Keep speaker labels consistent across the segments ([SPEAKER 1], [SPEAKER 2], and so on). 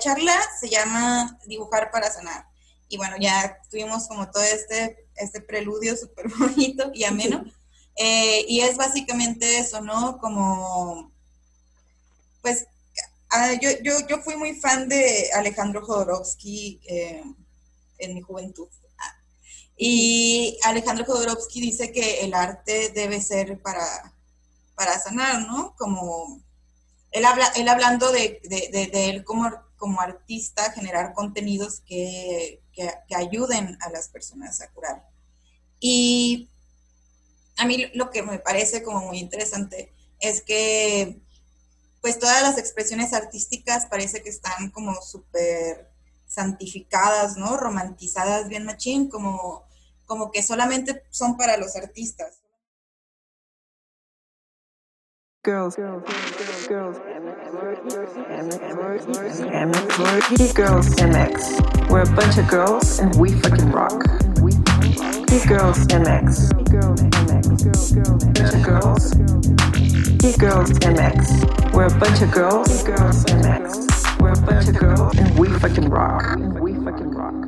[SPEAKER 1] charla se llama Dibujar para sanar. Y bueno, ya tuvimos como todo este, este preludio súper bonito y ameno. Eh, y es básicamente eso, ¿no? Como, pues, ah, yo, yo, yo, fui muy fan de Alejandro Jodorowsky eh, en mi juventud. Y Alejandro Jodorowsky dice que el arte debe ser para, para sanar, ¿no? Como él, habla, él hablando de, de, él como, como artista, generar contenidos que, que, ayuden a las personas a curar. Y a mí lo que me parece como muy interesante es que pues todas las expresiones artísticas parece que están como súper santificadas, ¿no? Romantizadas bien machín, como, como que solamente son para los artistas. Girls, girls, girls, girls, girls, girls, MX. We're a bunch of girls and we fucking rock. Geek Girls MX. Girls MX. Bunch of girls. Geek Girls MX. We're a bunch of girls. Girls MX. We're a bunch of girls and we fucking rock. We fucking rock.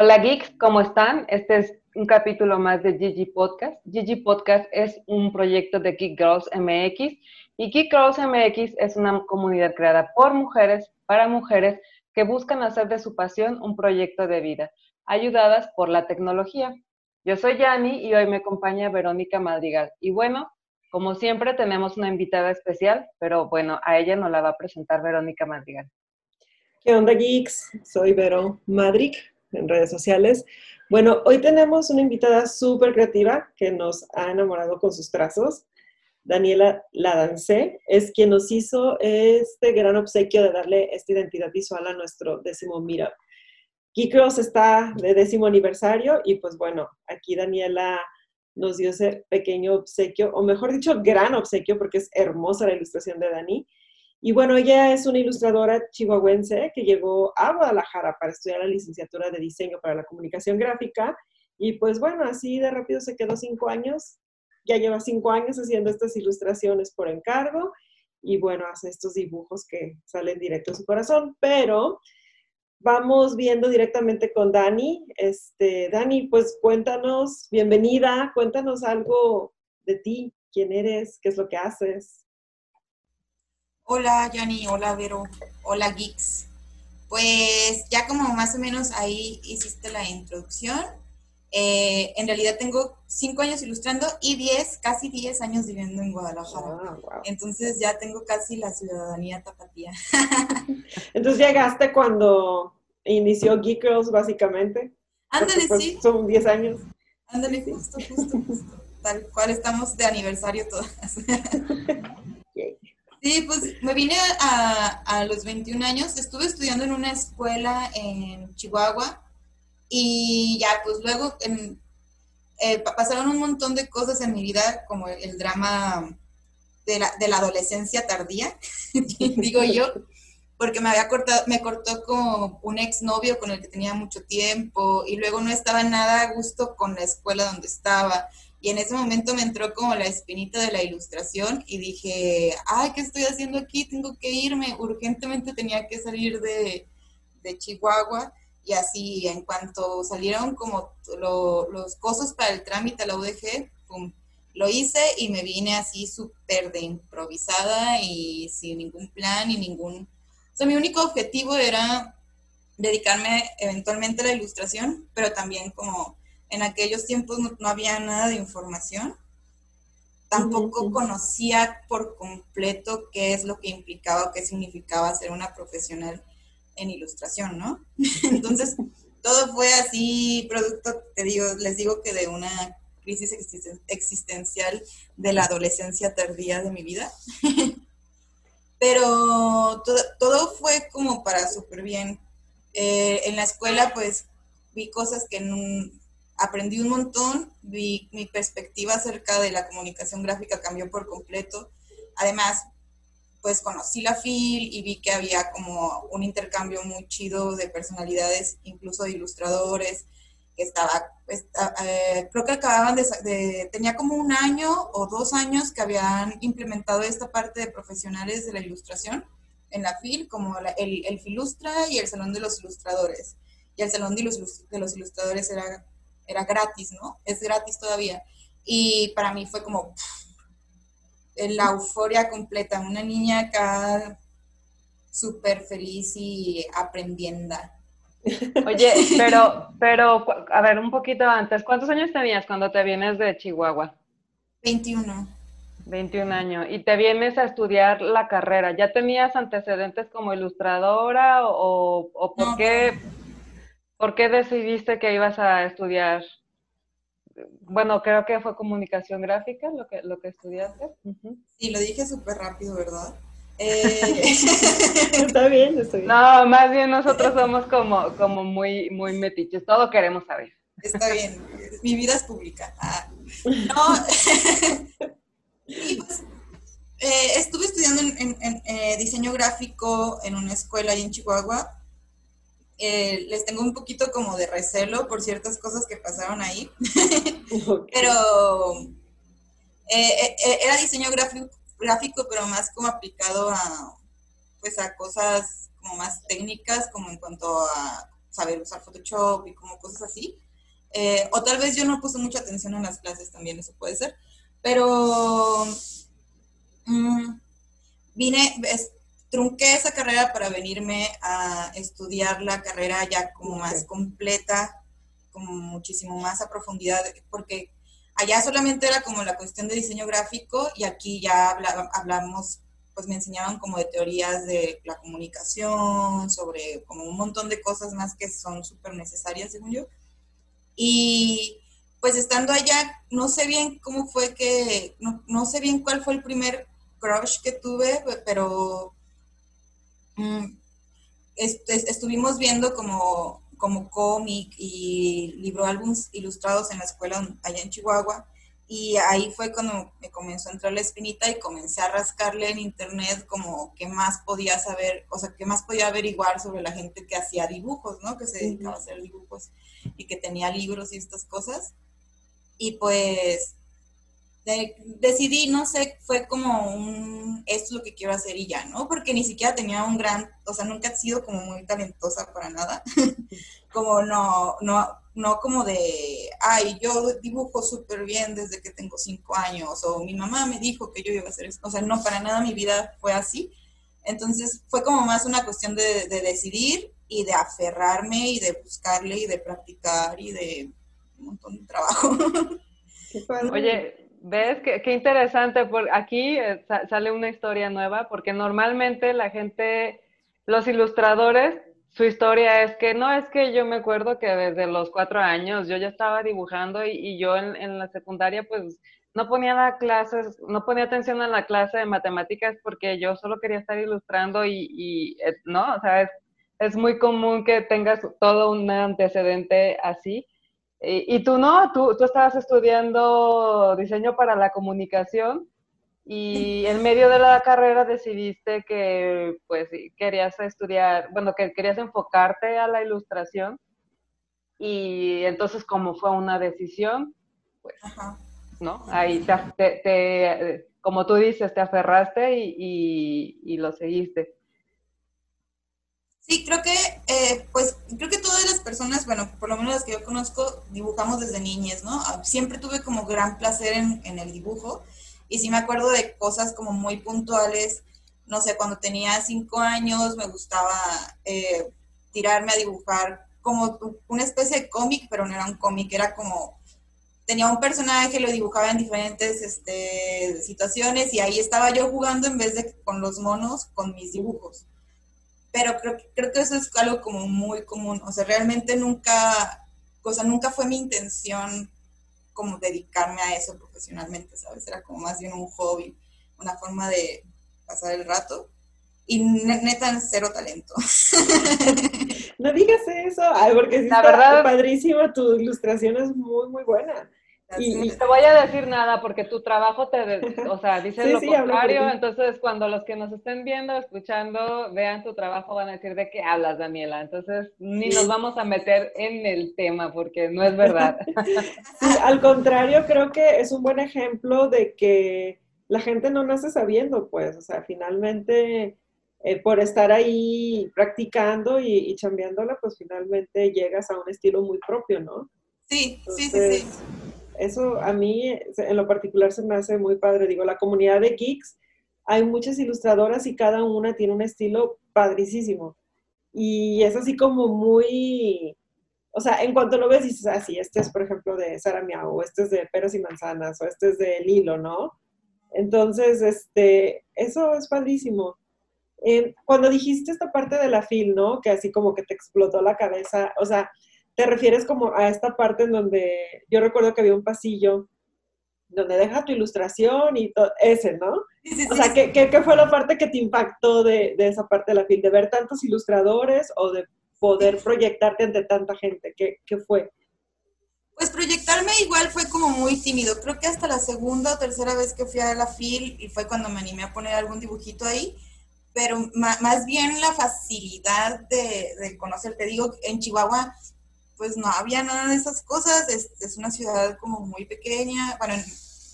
[SPEAKER 1] Hola geeks, ¿cómo están? Este es un capítulo más de Gigi Podcast. Gigi Podcast es un proyecto de Geek Girls MX y Geek Girls MX es una comunidad creada por mujeres para mujeres que buscan hacer de su pasión un proyecto de vida ayudadas por la tecnología. Yo soy Yani y hoy me acompaña Verónica Madrigal. Y bueno, como siempre tenemos una invitada especial, pero bueno, a ella nos la va a presentar Verónica Madrigal.
[SPEAKER 2] ¿Qué onda, geeks? Soy Vero Madric en redes sociales. Bueno, hoy tenemos una invitada súper creativa que nos ha enamorado con sus trazos. Daniela Ladancé es quien nos hizo este gran obsequio de darle esta identidad visual a nuestro décimo Meetup. Geek está de décimo aniversario y pues bueno, aquí Daniela nos dio ese pequeño obsequio, o mejor dicho, gran obsequio, porque es hermosa la ilustración de Dani. Y bueno, ella es una ilustradora chihuahuense que llegó a Guadalajara para estudiar la licenciatura de diseño para la comunicación gráfica. Y pues bueno, así de rápido se quedó cinco años. Ya lleva cinco años haciendo estas ilustraciones por encargo. Y bueno, hace estos dibujos que salen directo a su corazón. Pero vamos viendo directamente con Dani. Este, Dani, pues cuéntanos, bienvenida, cuéntanos algo de ti, quién eres, qué es lo que haces.
[SPEAKER 1] Hola, Yanni, hola, Vero, hola, Geeks. Pues ya como más o menos ahí hiciste la introducción. Eh, en realidad tengo cinco años ilustrando y diez, casi diez años viviendo en Guadalajara. Ah, Entonces ya tengo casi la ciudadanía tapatía.
[SPEAKER 2] Entonces llegaste cuando inició Geek Girls, básicamente.
[SPEAKER 1] Ándale, pues, sí.
[SPEAKER 2] Son diez años.
[SPEAKER 1] Ándale, justo, justo, justo. Tal cual estamos de aniversario todas. Sí, pues me vine a, a los 21 años, estuve estudiando en una escuela en Chihuahua y ya, pues luego eh, pasaron un montón de cosas en mi vida, como el, drama de la, de la, adolescencia tardía, digo yo, porque me había cortado, me cortó con un exnovio con el que tenía mucho tiempo y luego no estaba nada a gusto con la escuela donde estaba. Y en ese momento me entró como la espinita de la ilustración y dije, ay, ¿qué estoy haciendo aquí? Tengo que irme. Urgentemente tenía que salir de, de Chihuahua y así, en cuanto salieron como los cosas para el trámite a la UDG, lo hice y me vine así súper de improvisada y sin ningún plan y ningún... O sea, mi único objetivo era dedicarme eventualmente a la ilustración, pero también como en aquellos tiempos no, había nada de información, tampoco conocía por completo qué es lo que implicaba o qué significaba ser una profesional en ilustración, ¿no? Entonces, todo fue así, producto, te digo, les digo que de una crisis existencial de la adolescencia tardía de mi vida. Pero todo, fue como para súper bien. Eh, en la escuela, pues, vi cosas que aprendí un montón, vi mi perspectiva acerca de la comunicación gráfica cambió por completo. Además, pues conocí la FIL y vi que había como un intercambio muy chido de personalidades, incluso de ilustradores, que estaba, pues, eh, creo que acababan de, tenía como un año o dos años que habían implementado esta parte de profesionales de la ilustración en la FIL, como el, el Filustra y el Salón de los Ilustradores. Y el Salón de los, de los Ilustradores era, era gratis, ¿no? Es gratis todavía. Y para mí fue como la euforia completa, una niña acá súper feliz y aprendiendo.
[SPEAKER 3] Oye, pero, pero, a ver, un poquito antes, ¿cuántos años tenías cuando te vienes de Chihuahua?
[SPEAKER 1] 21.
[SPEAKER 3] 21 años. Y te vienes a estudiar la carrera. ¿Ya tenías antecedentes como ilustradora o, o por, qué, por qué decidiste que ibas a estudiar? Bueno, creo que fue comunicación gráfica lo que, lo que estudiaste.
[SPEAKER 1] Sí, lo dije súper rápido, ¿verdad? Eh...
[SPEAKER 2] está bien, está bien.
[SPEAKER 3] No, más bien nosotros somos como, como muy, muy metiches, todo queremos saber.
[SPEAKER 1] Está bien, mi vida es pública. Ah, no, pues, eh, estuve estudiando en, eh, diseño gráfico en una escuela ahí en Chihuahua. Eh, les tengo un poquito como de recelo por ciertas cosas que pasaron ahí, pero era diseño gráfico, gráfico, pero más como aplicado a, pues a cosas como más técnicas, como en cuanto a saber usar Photoshop y como cosas así. o tal vez yo no puse mucha atención en las clases también, eso puede ser. Pero mm, vine, trunqué esa carrera para venirme a estudiar la carrera ya como más completa, como muchísimo más a profundidad, porque allá solamente era como la cuestión de diseño gráfico y aquí ya hablamos, pues me enseñaban como de teorías de la comunicación, sobre como un montón de cosas más que son súper necesarias, según yo. Y pues estando allá, no sé bien cómo fue que, no, sé bien cuál fue el primer crush que tuve, pero estuvimos viendo como, como cómic y libro álbums ilustrados en la escuela allá en Chihuahua. Y ahí fue cuando me comenzó a entrar la espinita y comencé a rascarle en internet como qué más podía saber, o sea, qué más podía averiguar sobre la gente que hacía dibujos, ¿no? Que se dedicaba a hacer dibujos y que tenía libros y estas cosas. Y pues decidí, no sé, fue como un, esto es lo que quiero hacer y ya, ¿no? Porque ni siquiera tenía un gran, o sea, nunca he sido como muy talentosa para nada. como no, no, no como de, ay, yo dibujo súper bien desde que tengo cinco años, o mi mamá me dijo que yo iba a hacer eso. O sea, no, para nada mi vida fue así. Entonces fue como más una cuestión de, de decidir y de aferrarme y de buscarle y de practicar y de un montón de trabajo.
[SPEAKER 3] Oye, ¿ves? Qué, qué interesante. Por aquí eh, sale una historia nueva, porque normalmente la gente, los ilustradores, su historia es que no es que yo me acuerdo que desde los cuatro años yo ya estaba dibujando y, yo en, la secundaria pues no ponía la clases, no ponía atención a la clase de matemáticas porque yo solo quería estar ilustrando y, y eh, no, o sea, es, es muy común que tengas todo un antecedente así. Y, tú no, tú, tú estabas estudiando diseño para la comunicación y en medio de la carrera decidiste que pues querías estudiar, bueno, que querías enfocarte a la ilustración y entonces como fue una decisión, pues, ¿no? Ahí te, como tú dices, te aferraste y, y lo seguiste.
[SPEAKER 1] Sí, creo que, eh, pues, creo que todas las personas, bueno, por lo menos las que yo conozco, dibujamos desde niñez, ¿no? Ah, siempre tuve como gran placer en, en el dibujo. Y sí me acuerdo de cosas como muy puntuales, no sé, cuando tenía cinco años me gustaba eh, tirarme a dibujar como una especie de cómic, pero no era un cómic, era como, tenía un personaje, lo dibujaba en diferentes este, situaciones y ahí estaba yo jugando en vez de con los monos, con mis dibujos pero creo, creo que eso es algo como muy común, o sea, realmente nunca, o sea, nunca fue mi intención como dedicarme a eso profesionalmente, ¿sabes? Era como más bien un hobby, una forma de pasar el rato. Y neta, cero talento.
[SPEAKER 2] no digas eso, Ay, porque sí la está verdad, padrísimo, tu ilustración es muy, muy buena.
[SPEAKER 3] Y, te voy a decir nada porque tu trabajo te, o sea, dice lo contrario, entonces cuando los que nos estén viendo, escuchando, vean tu trabajo van a decir de qué hablas, Daniela. Entonces ni nos vamos a meter en el tema porque no es verdad.
[SPEAKER 2] al contrario, creo que es un buen ejemplo de que la gente no nace sabiendo, pues, o sea, finalmente eh, por estar ahí practicando y, y chambeándola, pues finalmente llegas a un estilo muy propio, ¿no?
[SPEAKER 1] Sí, sí, sí, sí.
[SPEAKER 2] Eso a mí en lo particular se me hace muy padre. Digo, la comunidad de geeks, hay muchas ilustradoras y cada una tiene un estilo padricísimo. Y es así como muy, o sea, en cuanto lo ves dices, ah, sí, este es por ejemplo de Sara Miao, o este es de Peras y Manzanas, o este es de Lilo, ¿no? Entonces, este, eso es padrísimo. Eh, cuando dijiste esta parte de la fil, ¿no? Que así como que te explotó la cabeza, o sea, te refieres como a esta parte en donde yo recuerdo que había un pasillo donde deja tu ilustración y todo, ese, ¿no? o sea, ¿qué, ¿qué, fue la parte que te impactó de, de, esa parte de la fil? ¿De ver tantos ilustradores o de poder proyectarte ante tanta gente? ¿Qué, ¿Qué fue?
[SPEAKER 1] Pues proyectarme igual fue como muy tímido. Creo que hasta la segunda o tercera vez que fui a la FIL y fue cuando me animé a poner algún dibujito ahí. Pero más bien la facilidad de, de conocer. Te digo, en Chihuahua pues no había nada de esas cosas. Es, es, una ciudad como muy pequeña, bueno,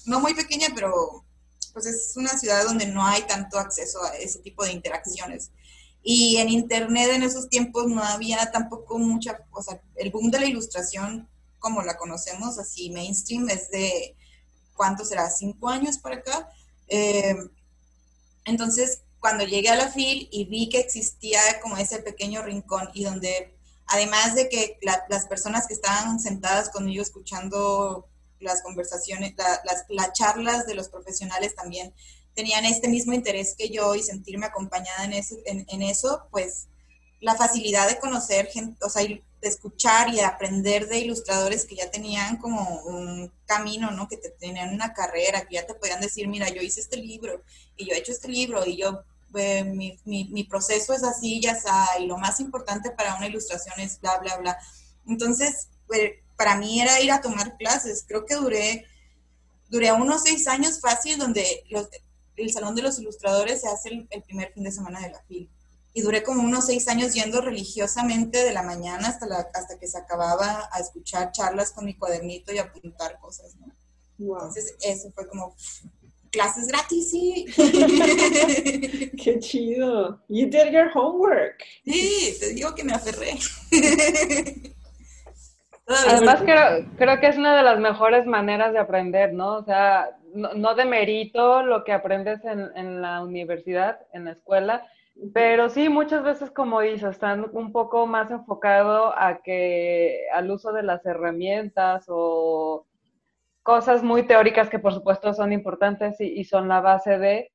[SPEAKER 1] no muy pequeña, pero pues es una ciudad donde no hay tanto acceso a ese tipo de interacciones. Y en Internet en esos tiempos no había tampoco mucha, o sea, el boom de la ilustración como la conocemos, así mainstream, es de, ¿cuánto será? ¿Cinco años para acá? Eh, entonces, cuando llegué a la FIL y vi que existía como ese pequeño rincón y donde Además de que las personas que estaban sentadas conmigo escuchando las conversaciones, las, charlas de los profesionales también tenían este mismo interés que yo y sentirme acompañada en, eso, pues la facilidad de conocer gente, o sea, de escuchar y de aprender de ilustradores que ya tenían como un camino, ¿no? Que te tenían una carrera, que ya te podían decir, mira, yo hice este libro y yo he hecho este libro y yo eh, mi, mi, proceso es así, ya está, y lo más importante para una ilustración es bla, bla, bla. Entonces, pues, para mí era ir a tomar clases. Creo que duré, duré unos seis años fácil donde el Salón de los Ilustradores se hace el, primer fin de semana de la FIL. Y duré como unos seis años yendo religiosamente de la mañana hasta, la, hasta que se acababa a escuchar charlas con mi cuadernito y apuntar cosas, Entonces, eso fue como clases gratis, sí.
[SPEAKER 2] Qué chido. You did your homework.
[SPEAKER 1] Sí, te digo que me aferré.
[SPEAKER 3] Además, creo, creo, que es una de las mejores maneras de aprender, ¿no? O sea, no, no demerito lo que aprendes en, en, la universidad, en la escuela, pero sí, muchas veces, como dices, están un poco más enfocado a que, al uso de las herramientas o cosas muy teóricas que por supuesto son importantes y, son la base de,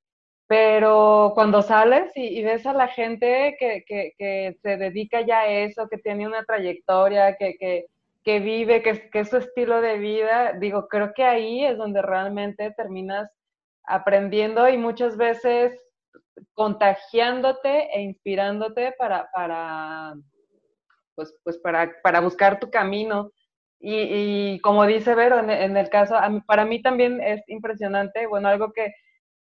[SPEAKER 3] pero cuando sales y, ves a la gente que, que, se dedica ya a eso, que tiene una trayectoria, que, que vive, que, es su estilo de vida, digo, creo que ahí es donde realmente terminas aprendiendo y muchas veces contagiándote e inspirándote para, para pues, pues para, para buscar tu camino. Y, como dice Vero, en, el caso, para mí también es impresionante, bueno, algo que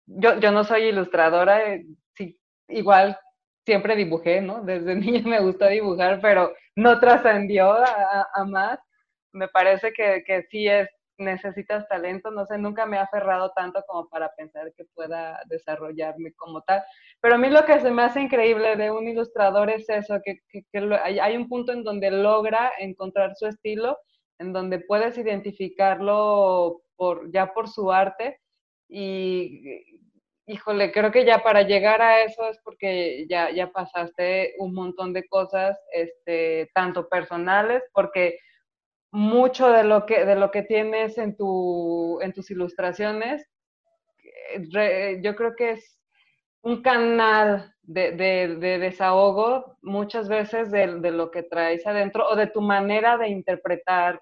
[SPEAKER 3] yo, yo no soy ilustradora, eh, sí, igual siempre dibujé, ¿no? Desde niña me gustó dibujar, pero no trascendió a, más. Me parece que, que sí es, necesitas talento, no sé, nunca me ha aferrado tanto como para pensar que pueda desarrollarme como tal. Pero a mí lo que se me hace increíble de un ilustrador es eso, que, que, que hay un punto en donde logra encontrar su estilo en donde puedes identificarlo por, ya por su arte y, híjole, creo que ya para llegar a eso es porque ya, ya pasaste un montón de cosas, este, tanto personales, porque mucho de lo que, de lo que tienes en, tu, en tus ilustraciones, eh, yo creo que es un canal de, de, desahogo muchas veces de, lo que traes adentro o de tu manera de interpretar,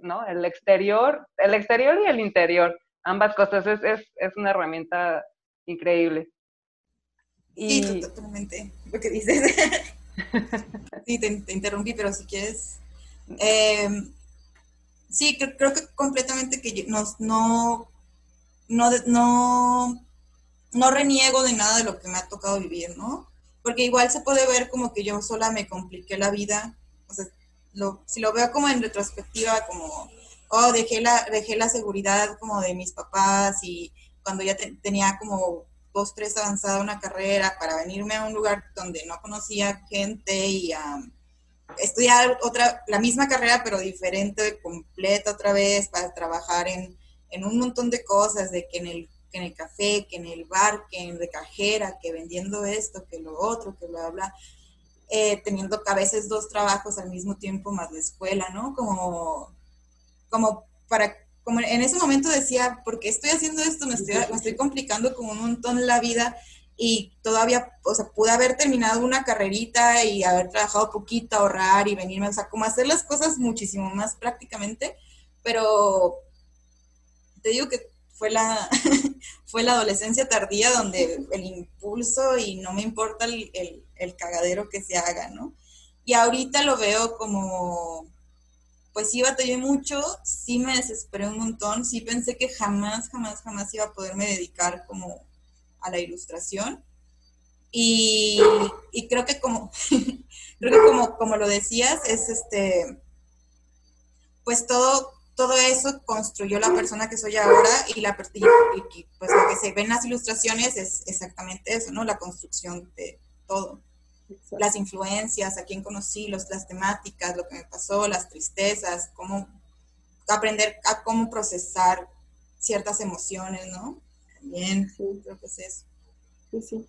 [SPEAKER 3] ¿no? El exterior, el exterior y el interior, ambas cosas, es, es, es una herramienta increíble.
[SPEAKER 1] Y... Sí, totalmente, lo que dices. sí, te, interrumpí, pero si quieres... Em, sí, creo, que completamente que no, no, no no reniego de nada de lo que me ha tocado vivir, ¿no? Porque igual se puede ver como que yo sola me compliqué la vida, o sea, si lo veo como en retrospectiva, como, oh, dejé la, dejé la seguridad como de mis papás y cuando ya tenía como dos, tres avanzada una carrera para venirme a un lugar donde no conocía gente y a estudiar otra, la misma carrera pero diferente, completa otra vez, para trabajar en, en un montón de cosas, de que en el que en el café, que en el bar, que en de cajera, que vendiendo esto, que lo otro, que bla, bla, eh, teniendo a veces dos trabajos al mismo tiempo más la escuela, ¿no? Como, como para, como en ese momento decía, ¿por qué estoy haciendo esto? Me estoy, me estoy complicando como un montón la vida y todavía, o sea, pude haber terminado una carrerita y haber trabajado poquito, ahorrar y venirme, o sea, como hacer las cosas muchísimo más prácticamente, pero te digo que fue la, fue la adolescencia tardía donde el impulso y no me importa el, el, cagadero que se haga, ¿no? Y ahorita lo veo como, pues sí batallé mucho, sí me desesperé un montón, sí pensé que jamás, jamás, jamás iba a poderme dedicar como a la ilustración. Y, creo que como, creo que como, como lo decías, es este, pues todo, todo eso construyó la persona que soy ahora y la y, pues lo que se ve en las ilustraciones es exactamente eso, ¿no? La construcción de todo. Las influencias, a quién conocí, los, las temáticas, lo que me pasó, las tristezas, cómo aprender a cómo procesar ciertas emociones, ¿no? También creo que es eso.
[SPEAKER 3] Sí, sí.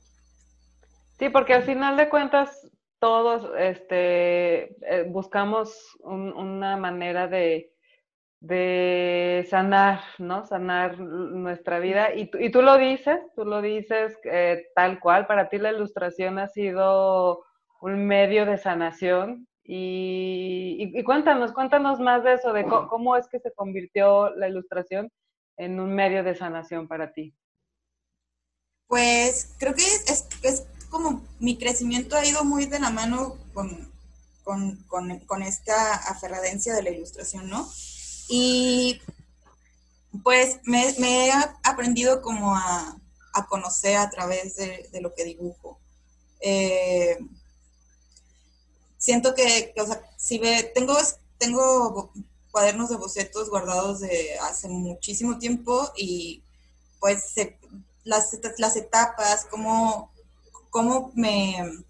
[SPEAKER 3] Sí, porque al final de cuentas todos este, eh, buscamos una manera de, de sanar, ¿no? Sanar nuestra vida. Y, y tú lo dices, tú lo dices eh, tal cual, para ti la ilustración ha sido un medio de sanación. Y, y, cuéntanos, cuéntanos más de eso, de cómo es que se convirtió la ilustración en un medio de sanación para ti.
[SPEAKER 1] Pues creo que es, es, como mi crecimiento ha ido muy de la mano con, con, con, con, esta aferradencia de la ilustración, ¿no? Y pues me, he aprendido como a, conocer a través de, lo que dibujo. Eh, siento que, o sea, si ve, tengo, tengo cuadernos de bocetos guardados de hace muchísimo tiempo y pues las, las etapas, cómo, cómo me,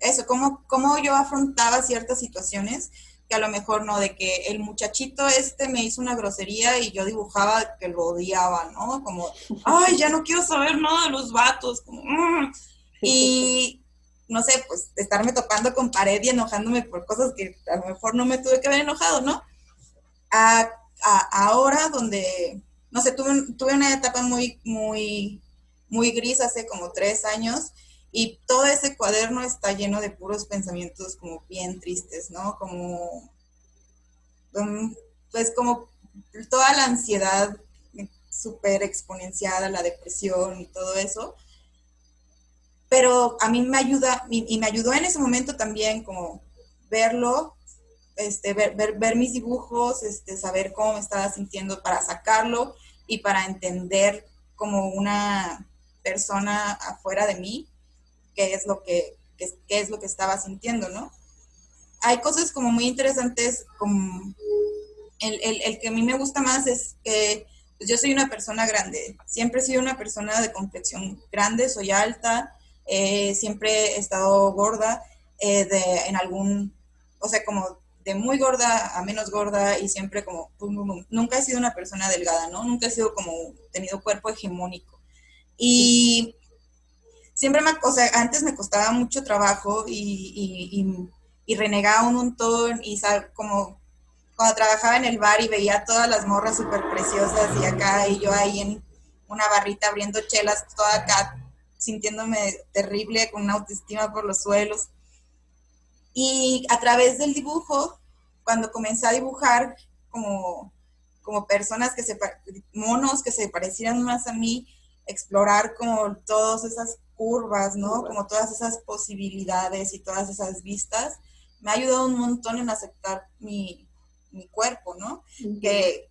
[SPEAKER 1] eso, cómo, cómo yo afrontaba ciertas situaciones que a lo mejor no, de que el muchachito este me hizo una grosería y yo dibujaba que lo odiaba, ¿no? Como, ay, ya no quiero saber nada de los vatos, como, mm". y no sé, pues estarme topando con pared y enojándome por cosas que a lo mejor no me tuve que haber enojado, ¿no? A, ahora donde, no sé, tuve, tuve una etapa muy, muy, muy gris hace como tres años y todo ese cuaderno está lleno de puros pensamientos como bien tristes, ¿no? Como, um, pues como toda la ansiedad súper exponenciada, la depresión y todo eso. Pero a mí me ayuda, y, me ayudó en ese momento también como verlo, este, ver, ver, ver, mis dibujos, este, saber cómo me estaba sintiendo para sacarlo y para entender como una persona afuera de mí qué es lo que, qué, es lo que estaba sintiendo, ¿no? Hay cosas como muy interesantes, como el, el, el que a mí me gusta más es que pues, yo soy una persona grande, siempre he sido una persona de complexión grande, soy alta, eh, siempre he estado gorda, eh, de, en algún, o sea, como de muy gorda a menos gorda y siempre como, nunca he sido una persona delgada, ¿no? Nunca he sido como, tenido cuerpo hegemónico. Y siempre me, o sea, antes me costaba mucho trabajo y, renegaba un montón y como cuando trabajaba en el bar y veía todas las morras súper preciosas y acá y yo ahí en una barrita abriendo chelas, toda acá sintiéndome terrible, con una autoestima por los suelos. Y a través del dibujo, cuando comencé a dibujar como, como personas que se, monos que se parecieran más a mí, explorar como todas esas curvas, ¿no? Como todas esas posibilidades y todas esas vistas, me ha ayudado un montón en aceptar mi, mi cuerpo, ¿no? Que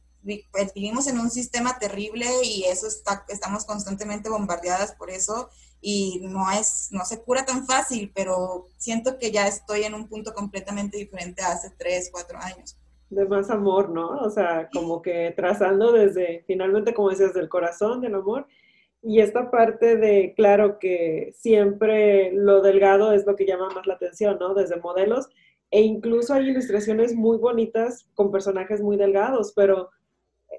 [SPEAKER 1] pues, vivimos en un sistema terrible y eso está, estamos constantemente bombardeadas por eso y no es, no se cura tan fácil, pero siento que ya estoy en un punto completamente diferente a hace tres, cuatro años.
[SPEAKER 2] De más amor, ¿no? O sea, como que trazando desde, finalmente, como decías, del corazón, del amor, y esta parte de, claro que siempre lo delgado es lo que llama más la atención, ¿no? Desde modelos, e incluso hay ilustraciones muy bonitas con personajes muy delgados, pero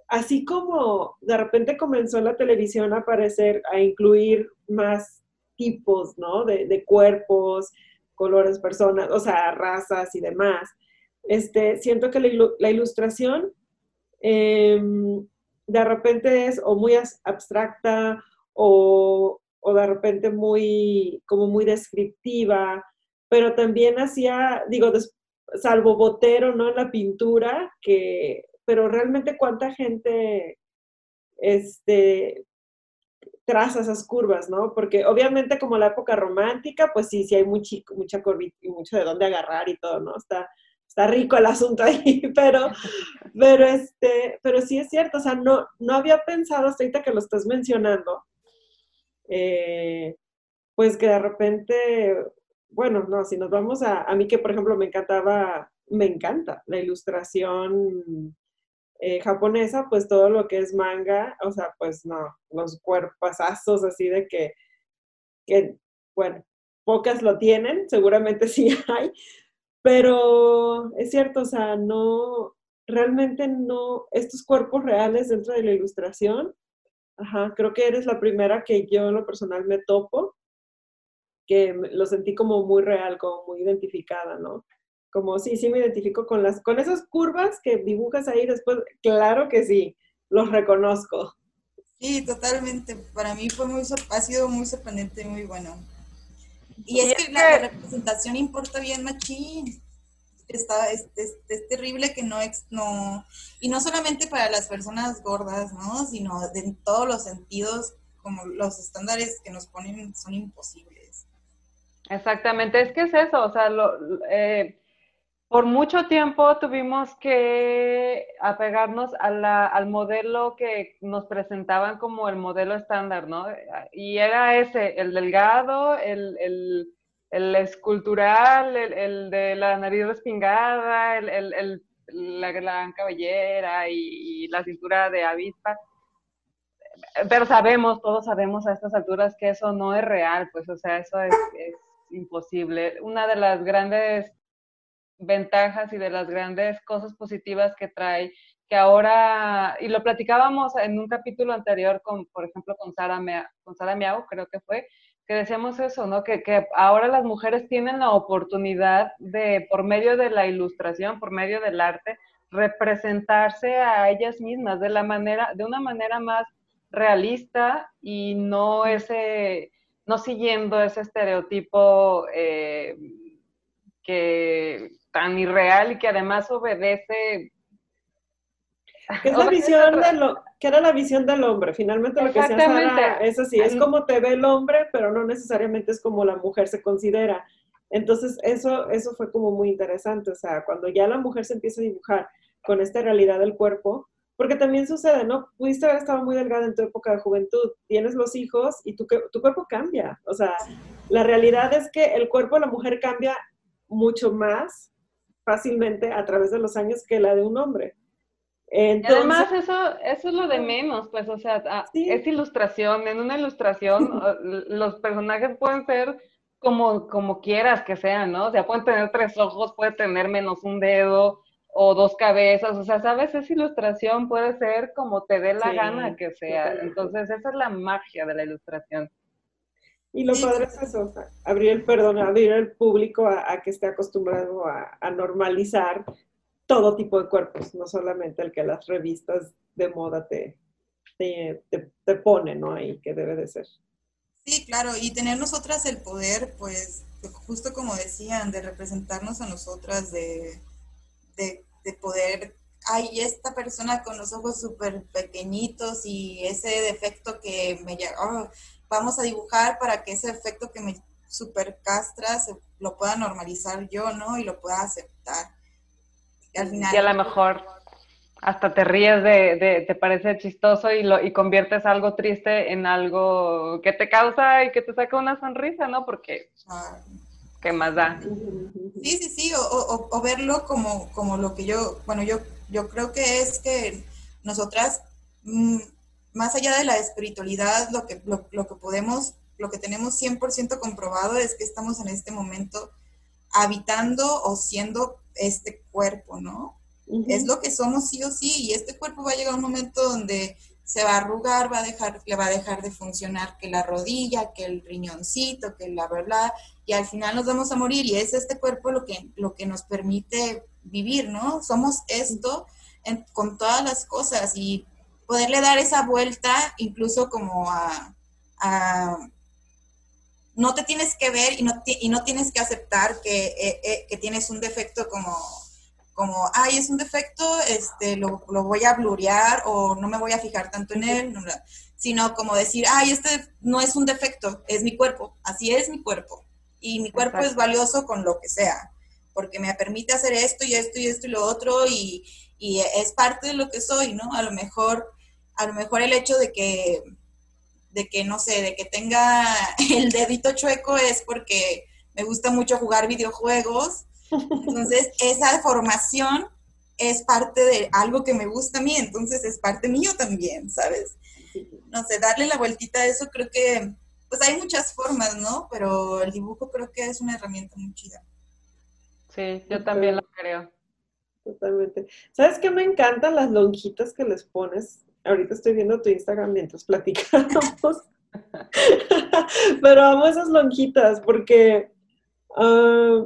[SPEAKER 2] así como de repente comenzó la televisión a aparecer, a incluir más tipos, ¿no? De, cuerpos, colores, personas, o sea, razas y demás. Este, siento que la, ilustración em, de repente es o muy abstracta o, de repente muy, como muy descriptiva, pero también hacía, digo, salvo Botero, ¿no? En la pintura, que, pero realmente cuánta gente, este, traza esas curvas, ¿no? Porque obviamente como la época romántica, pues sí, sí hay mucha, mucha curvita y mucho de dónde agarrar y todo, ¿no? Está, está rico el asunto ahí, pero, pero, este, pero sí es cierto, o sea, no, no había pensado hasta ahorita que lo estás mencionando, eh, pues que de repente, bueno, no, si nos vamos a, a mí que por ejemplo me encantaba, me encanta la ilustración eh, japonesa, pues todo lo que es manga, o sea, pues no, los cuerpazos así de que, que, bueno, pocas lo tienen, seguramente sí hay, pero es cierto, o sea, no, realmente no, estos cuerpos reales dentro de la ilustración, Ajá, creo que eres la primera que yo en lo personal me topo, que lo sentí como muy real, como muy identificada, ¿no? Como sí, sí me identifico con las, con esas curvas que dibujas ahí después, claro que sí, los reconozco.
[SPEAKER 1] Sí, totalmente. Para mí fue muy, ha sido muy sorprendente y muy bueno. Y es que la representación importa bien machín está, es, es, terrible que no, no, y no solamente para las personas gordas, ¿no? Sino en todos los sentidos, como los estándares que nos ponen son imposibles.
[SPEAKER 3] Exactamente, es que es eso, o sea, lo, eh, por mucho tiempo tuvimos que apegarnos a al modelo que nos presentaban como el modelo estándar, ¿no? Y era ese, el delgado, el, el el escultural, el, de la nariz respingada, el, la gran cabellera y, la cintura de avispa. Pero sabemos, todos sabemos a estas alturas que eso no es real, pues, o sea, eso es, imposible. Una de las grandes ventajas y de las grandes cosas positivas que trae, que ahora, y lo platicábamos en un capítulo anterior con, por ejemplo, con Sara, con Sara Miau, creo que fue, que decíamos eso, ¿no? Que, que, ahora las mujeres tienen la oportunidad de, por medio de la ilustración, por medio del arte, representarse a ellas mismas de la manera, de una manera más realista y no ese, no siguiendo ese estereotipo eh, que tan irreal y que además obedece
[SPEAKER 2] es la visión de lo, que era la visión del hombre. Finalmente lo que decía Sara es así, es como te ve el hombre, pero no necesariamente es como la mujer se considera. Entonces, eso, eso fue como muy interesante. O sea, cuando ya la mujer se empieza a dibujar con esta realidad del cuerpo, porque también sucede, ¿no? Pudiste haber estado muy delgada en tu época de juventud, tienes los hijos y tu, tu cuerpo cambia. O sea, la realidad es que el cuerpo de la mujer cambia mucho más fácilmente a través de los años que la de un hombre
[SPEAKER 3] además eso, eso es lo de menos, pues, o sea, es ilustración. En una ilustración los personajes pueden ser como, como quieras que sean, ¿no? O sea, pueden tener tres ojos, puede tener menos un dedo o dos cabezas, o sea, sabes, esa ilustración puede ser como te dé la gana que sea. Entonces, esa es la magia de la ilustración.
[SPEAKER 2] Y lo padre es eso, abrir el perdón, abrir el público a, que esté acostumbrado a, a, normalizar todo tipo de cuerpos, no solamente el que las revistas de moda te, te, te, ponen, ¿no? Ahí que debe de ser.
[SPEAKER 1] Sí, claro, y tener nosotras el poder, pues, justo como decían, de representarnos a nosotras, de, de, poder, hay esta persona con los ojos súper pequeñitos y ese defecto que me oh, vamos a dibujar para que ese efecto que me super castra se, lo pueda normalizar yo, ¿no? Y lo pueda aceptar.
[SPEAKER 3] Y, a lo mejor hasta te ríes de, te parece chistoso y, lo, y conviertes algo triste en algo que te causa y que te saca una sonrisa, ¿no? Porque, ¿qué más da?
[SPEAKER 1] Sí, sí, sí, o, verlo como, como lo que yo, bueno, yo, yo creo que es que nosotras mm, más allá de la espiritualidad, lo que, lo, que podemos, lo que tenemos 100% comprobado es que estamos en este momento habitando o siendo este cuerpo, ¿no? Es lo que somos sí o sí, y este cuerpo va a llegar a un momento donde se va a arrugar, va a dejar, le va a dejar de funcionar que la rodilla, que el riñoncito, que la bla, bla, y al final nos vamos a morir, y es este cuerpo lo que, lo que nos permite vivir, ¿no? Somos esto con todas las cosas, y poderle dar esa vuelta incluso como a, no te tienes que ver y no, y no tienes que aceptar que, eh, eh, que, tienes un defecto como, como, ay, es un defecto, este, lo, lo, voy a blurear o no me voy a fijar tanto en él, sino como decir, ay, este no es un defecto, es mi cuerpo, así es mi cuerpo. Y mi cuerpo es valioso con lo que sea, porque me permite hacer esto y esto y esto y lo otro y, y es parte de lo que soy, ¿no? A lo mejor a lo mejor el hecho de que, de que, no sé, de que tenga el dedito chueco es porque me gusta mucho jugar videojuegos. Entonces, esa formación es parte de algo que me gusta a mí, entonces es parte mío también, ¿sabes? No sé, darle la vueltita a eso creo que, pues hay muchas formas, ¿no? Pero el dibujo creo que es una herramienta muy chida.
[SPEAKER 3] Sí, yo también lo creo.
[SPEAKER 2] Totalmente. ¿Sabes qué me encantan las lonjitas que les pones ahorita estoy viendo tu Instagram mientras platicamos. Pero amo esas lonjitas porque ah,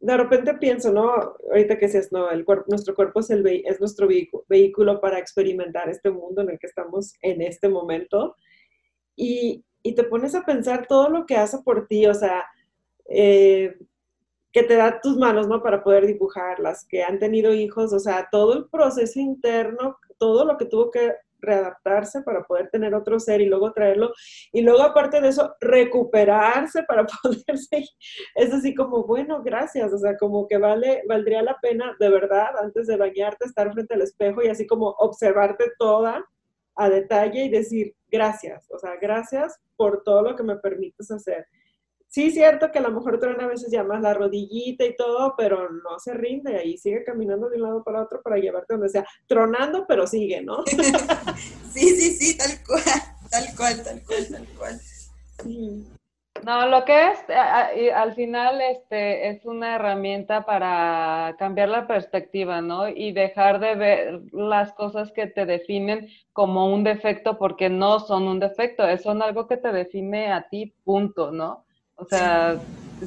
[SPEAKER 2] de repente pienso, ¿no? Ahorita que decías, no, el cuerpo, nuestro cuerpo es, el es nuestro vehículo para experimentar este mundo en el que estamos en este momento. Y, y te pones a pensar todo lo que hace por ti, o sea, eh, que te da tus manos, ¿no? Para poder dibujar, las que han tenido hijos, o sea, todo el proceso interno, todo lo que tuvo que readaptarse para poder tener otro ser y luego traerlo. Y luego, aparte de eso, recuperarse para poderse. Es así como, bueno, gracias. O sea, como que vale, valdría la pena de verdad, antes de bañarte, estar frente al espejo y así como observarte toda a detalle y decir, gracias. O sea, gracias por todo lo que me permites hacer sí, cierto que a lo mejor truena a veces llamas la rodillita y todo, pero no se rinde ahí sigue caminando de un lado para otro para llevarte donde sea, tronando, pero sigue, ¿no?
[SPEAKER 1] sí, sí, sí, tal cual, tal cual, tal cual, tal cual.
[SPEAKER 3] No, lo que es, al final, este, es una herramienta para cambiar la perspectiva, ¿no? Y dejar de ver las cosas que te definen como un defecto porque no son un defecto, son algo que te define a ti, punto, ¿no? O sea,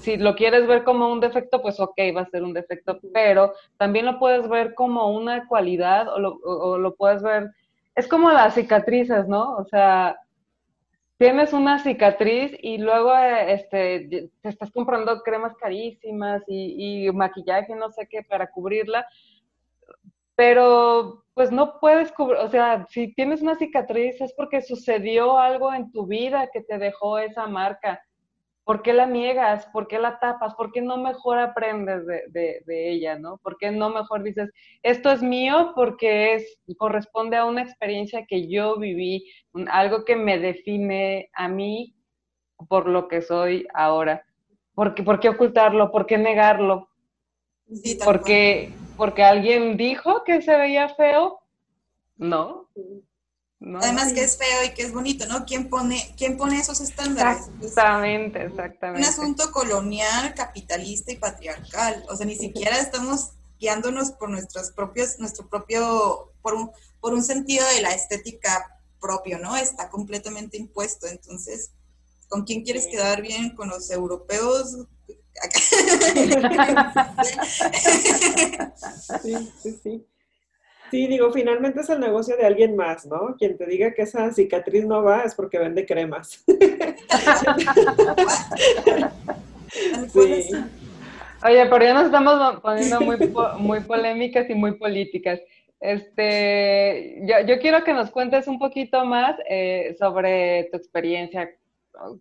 [SPEAKER 3] si lo quieres ver como un defecto, pues ok, va a ser un defecto, pero también lo puedes ver como una cualidad o lo, puedes ver, es como las cicatrices, ¿no? O sea, tienes una cicatriz y luego este, te estás comprando cremas carísimas y, y maquillaje, no sé qué, para cubrirla, pero pues no puedes cubrir, o sea, si tienes una cicatriz es porque sucedió algo en tu vida que te dejó esa marca ¿Por qué la niegas? ¿Por qué la tapas? ¿Por qué no mejor aprendes de, ella, no? ¿Por qué no mejor dices, esto es mío porque es, corresponde a una experiencia que yo viví, algo que me define a mí por lo que soy ahora? ¿Por qué, por qué ocultarlo? ¿Por qué negarlo? porque, porque alguien dijo que se veía feo. No,
[SPEAKER 1] Además que es feo y que es bonito, ¿no? ¿Quién pone, quién pone esos estándares?
[SPEAKER 3] Exactamente, exactamente.
[SPEAKER 1] Un asunto colonial, capitalista y patriarcal. O sea, ni siquiera estamos guiándonos por nuestros propios, nuestro propio, por un, por un sentido de la estética propio, ¿no? Está completamente impuesto. Entonces, ¿con quién quieres quedar bien? ¿Con los europeos?
[SPEAKER 2] sí, sí, sí. Sí, digo, finalmente es el negocio de alguien más, ¿no? Quien te diga que esa cicatriz no va es porque vende cremas.
[SPEAKER 3] sí. Oye, pero ya nos estamos poniendo muy, muy polémicas y muy políticas. Este, yo, yo, quiero que nos cuentes un poquito más eh, sobre tu experiencia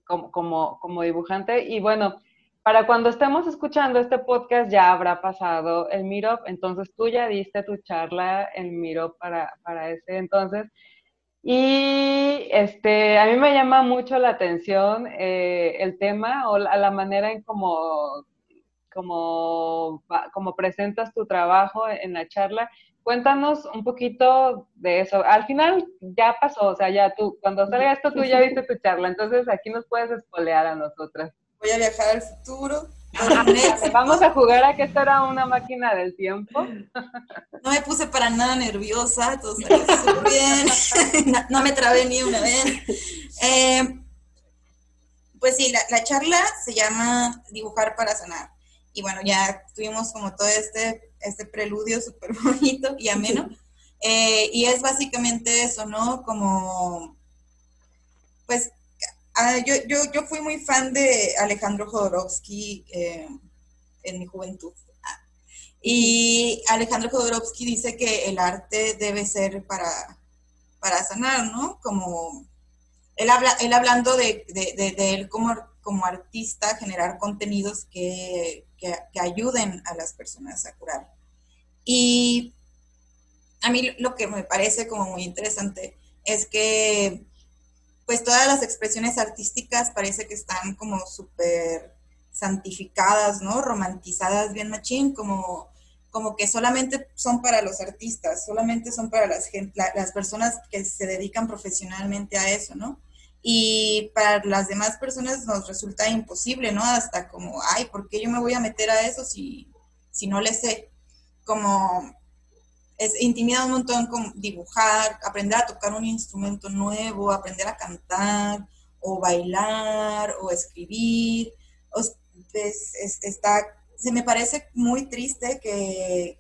[SPEAKER 3] como, como, como dibujante y bueno, para cuando estemos escuchando este podcast ya habrá pasado el Miro, entonces tú ya diste tu charla en Miro para, para ese entonces. Y este, a mí me llama mucho la atención eh, el tema o la, manera en cómo como, como presentas tu trabajo en la charla. cuéntanos un poquito de eso. Al final ya pasó, o sea, ya tú, cuando salga esto, tú ya viste tu charla, entonces aquí nos puedes espolear a nosotras.
[SPEAKER 1] Voy a viajar al futuro.
[SPEAKER 3] Vamos a jugar a que esto era una máquina del tiempo.
[SPEAKER 1] No me puse para nada nerviosa, todo salió súper bien. No, me trabé ni una vez. Eh, pues sí, la, charla se llama Dibujar para sanar. Y bueno, ya tuvimos como todo este, este preludio súper bonito y ameno. Eh, y es básicamente eso, ¿no? Como, pues, ah, yo, yo, yo, fui muy fan de Alejandro Jodorowsky eh, en mi juventud. Y Alejandro Jodorowsky dice que el arte debe ser para, para sanar, ¿no? Como él, habla, él hablando de, él como, como artista, generar contenidos que, ayuden a las personas a curar. Y a mí lo que me parece como muy interesante es que pues todas las expresiones artísticas parece que están como súper santificadas, ¿no? Romantizadas bien machín, como, como que solamente son para los artistas, solamente son para las, las personas que se dedican profesionalmente a eso, ¿no? y para las demás personas nos resulta imposible, ¿no? Hasta como, ay, ¿por qué yo me voy a meter a eso si, si no le sé? Como es intimida un montón como dibujar, aprender a tocar un instrumento nuevo, aprender a cantar o bailar o escribir. está, se me parece muy triste que,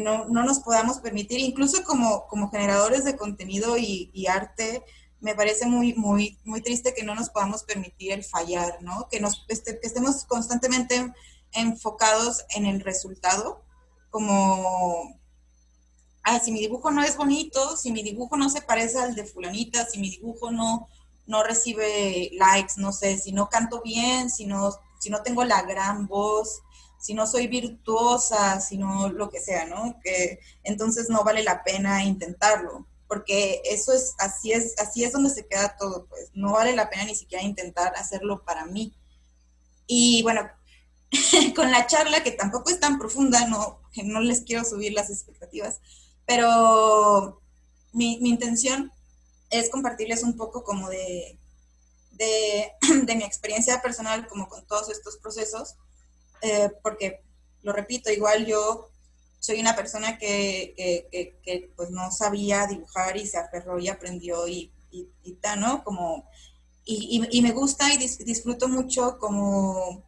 [SPEAKER 1] no, nos podamos permitir, incluso como, como generadores de contenido y, y arte, me parece muy, muy, muy triste que no nos podamos permitir el fallar, ¿no? Que, nos, este, que estemos constantemente enfocados en el resultado, como, ah, si mi dibujo no es bonito, si mi dibujo no se parece al de fulanita, si mi dibujo no, no recibe likes, no sé, si no canto bien, si no, si no tengo la gran voz, si no soy virtuosa, si no lo que sea, ¿no? Que entonces no vale la pena intentarlo porque eso es, así es, así es donde se queda todo, pues no vale la pena ni siquiera intentar hacerlo para mí. Y bueno, con la charla, que tampoco es tan profunda, no, que no les quiero subir las expectativas, pero mi, intención es compartirles un poco como de, de, mi experiencia personal, como con todos estos procesos, eh, porque, lo repito, igual yo soy una persona que, que, pues no sabía dibujar y se aferró y aprendió y, y, y ¿no? Como, y, y, me gusta y disfruto mucho como,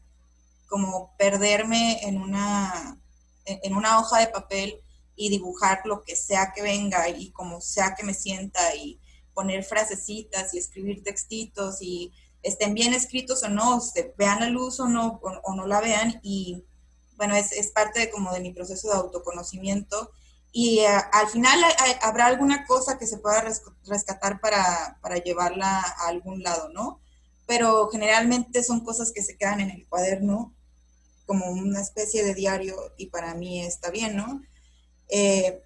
[SPEAKER 1] como perderme en una, en una hoja de papel y dibujar lo que sea que venga y como sea que me sienta y poner frasecitas y escribir textitos y estén bien escritos o no, vean la luz o no, o no la vean y bueno, es, es parte de, como de mi proceso de autoconocimiento y eh, al final habrá alguna cosa que se pueda rescatar para, para, llevarla a algún lado, ¿no? Pero generalmente son cosas que se quedan en el cuaderno como una especie de diario y para mí está bien, ¿no? Eh,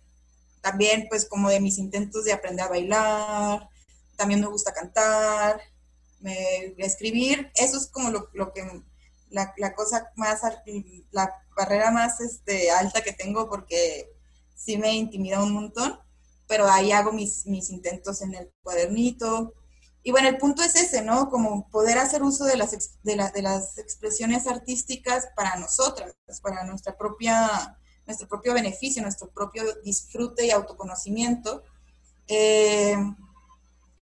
[SPEAKER 1] también pues como de mis intentos de aprender a bailar, también me gusta cantar, me, escribir, eso es como lo, lo que la, la, cosa más, la barrera más este, alta que tengo porque sí me intimida un montón, pero ahí hago mis, mis intentos en el cuadernito. Y bueno, el punto es ese, ¿no? Como poder hacer uso de las, de, de las expresiones artísticas para nosotras, para nuestra propia, nuestro propio beneficio, nuestro propio disfrute y autoconocimiento. Eh,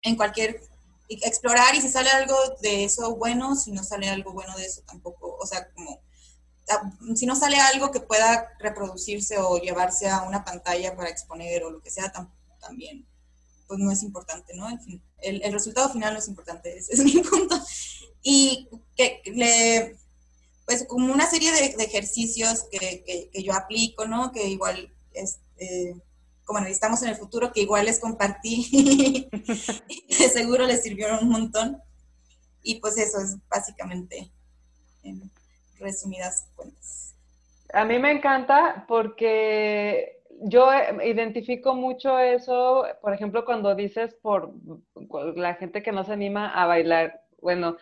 [SPEAKER 1] en cualquier explorar y si sale algo de eso bueno, si no sale algo bueno de eso tampoco, o sea, como ah, si no sale algo que pueda reproducirse o llevarse a una pantalla para exponer o lo que sea, también, pues no es importante, ¿no? el, el, resultado final no es importante, ese es mi punto. Y que le, pues como una serie de, ejercicios que, que, yo aplico, ¿no? Que igual, este, como estamos en el futuro, que igual les compartí, que seguro les sirvieron un montón. Y pues eso es básicamente, en resumidas cuentas.
[SPEAKER 3] A mí me encanta porque yo identifico mucho eso, por ejemplo, cuando dices por la gente que no se anima a bailar. Bueno,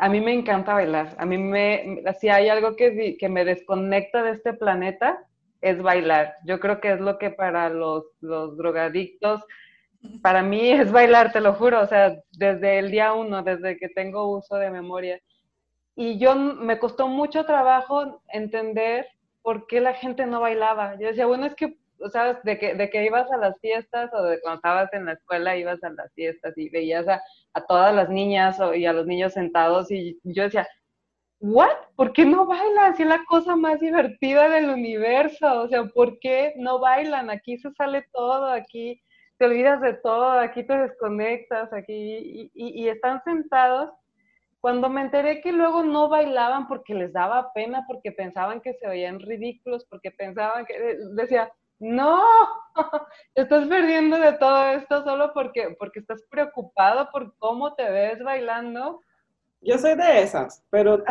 [SPEAKER 3] a mí me encanta bailar. A mí me, si hay algo que, que me desconecta de este planeta, es bailar. Yo creo que es lo que para los, los drogadictos, para mí es bailar, te lo juro, o sea, desde el día uno, desde que tengo uso de memoria. Y yo me costó mucho trabajo entender por qué la gente no bailaba. Yo decía, bueno, es que, ¿sabes? De que, de que ibas a las fiestas o de cuando estabas en la escuela ibas a las fiestas y veías a, a todas las niñas y a los niños sentados y yo decía, ¿what? ¿Por qué no bailan? Si es la cosa más divertida del universo. O sea, ¿por qué no bailan? Aquí se sale todo, aquí te olvidas de todo, aquí te desconectas, aquí y, están sentados. Cuando me enteré que luego no bailaban porque les daba pena, porque pensaban que se veían ridículos, porque pensaban que decía, no, estás perdiendo de todo esto solo porque, porque estás preocupado por cómo te ves bailando
[SPEAKER 2] yo soy de esas, pero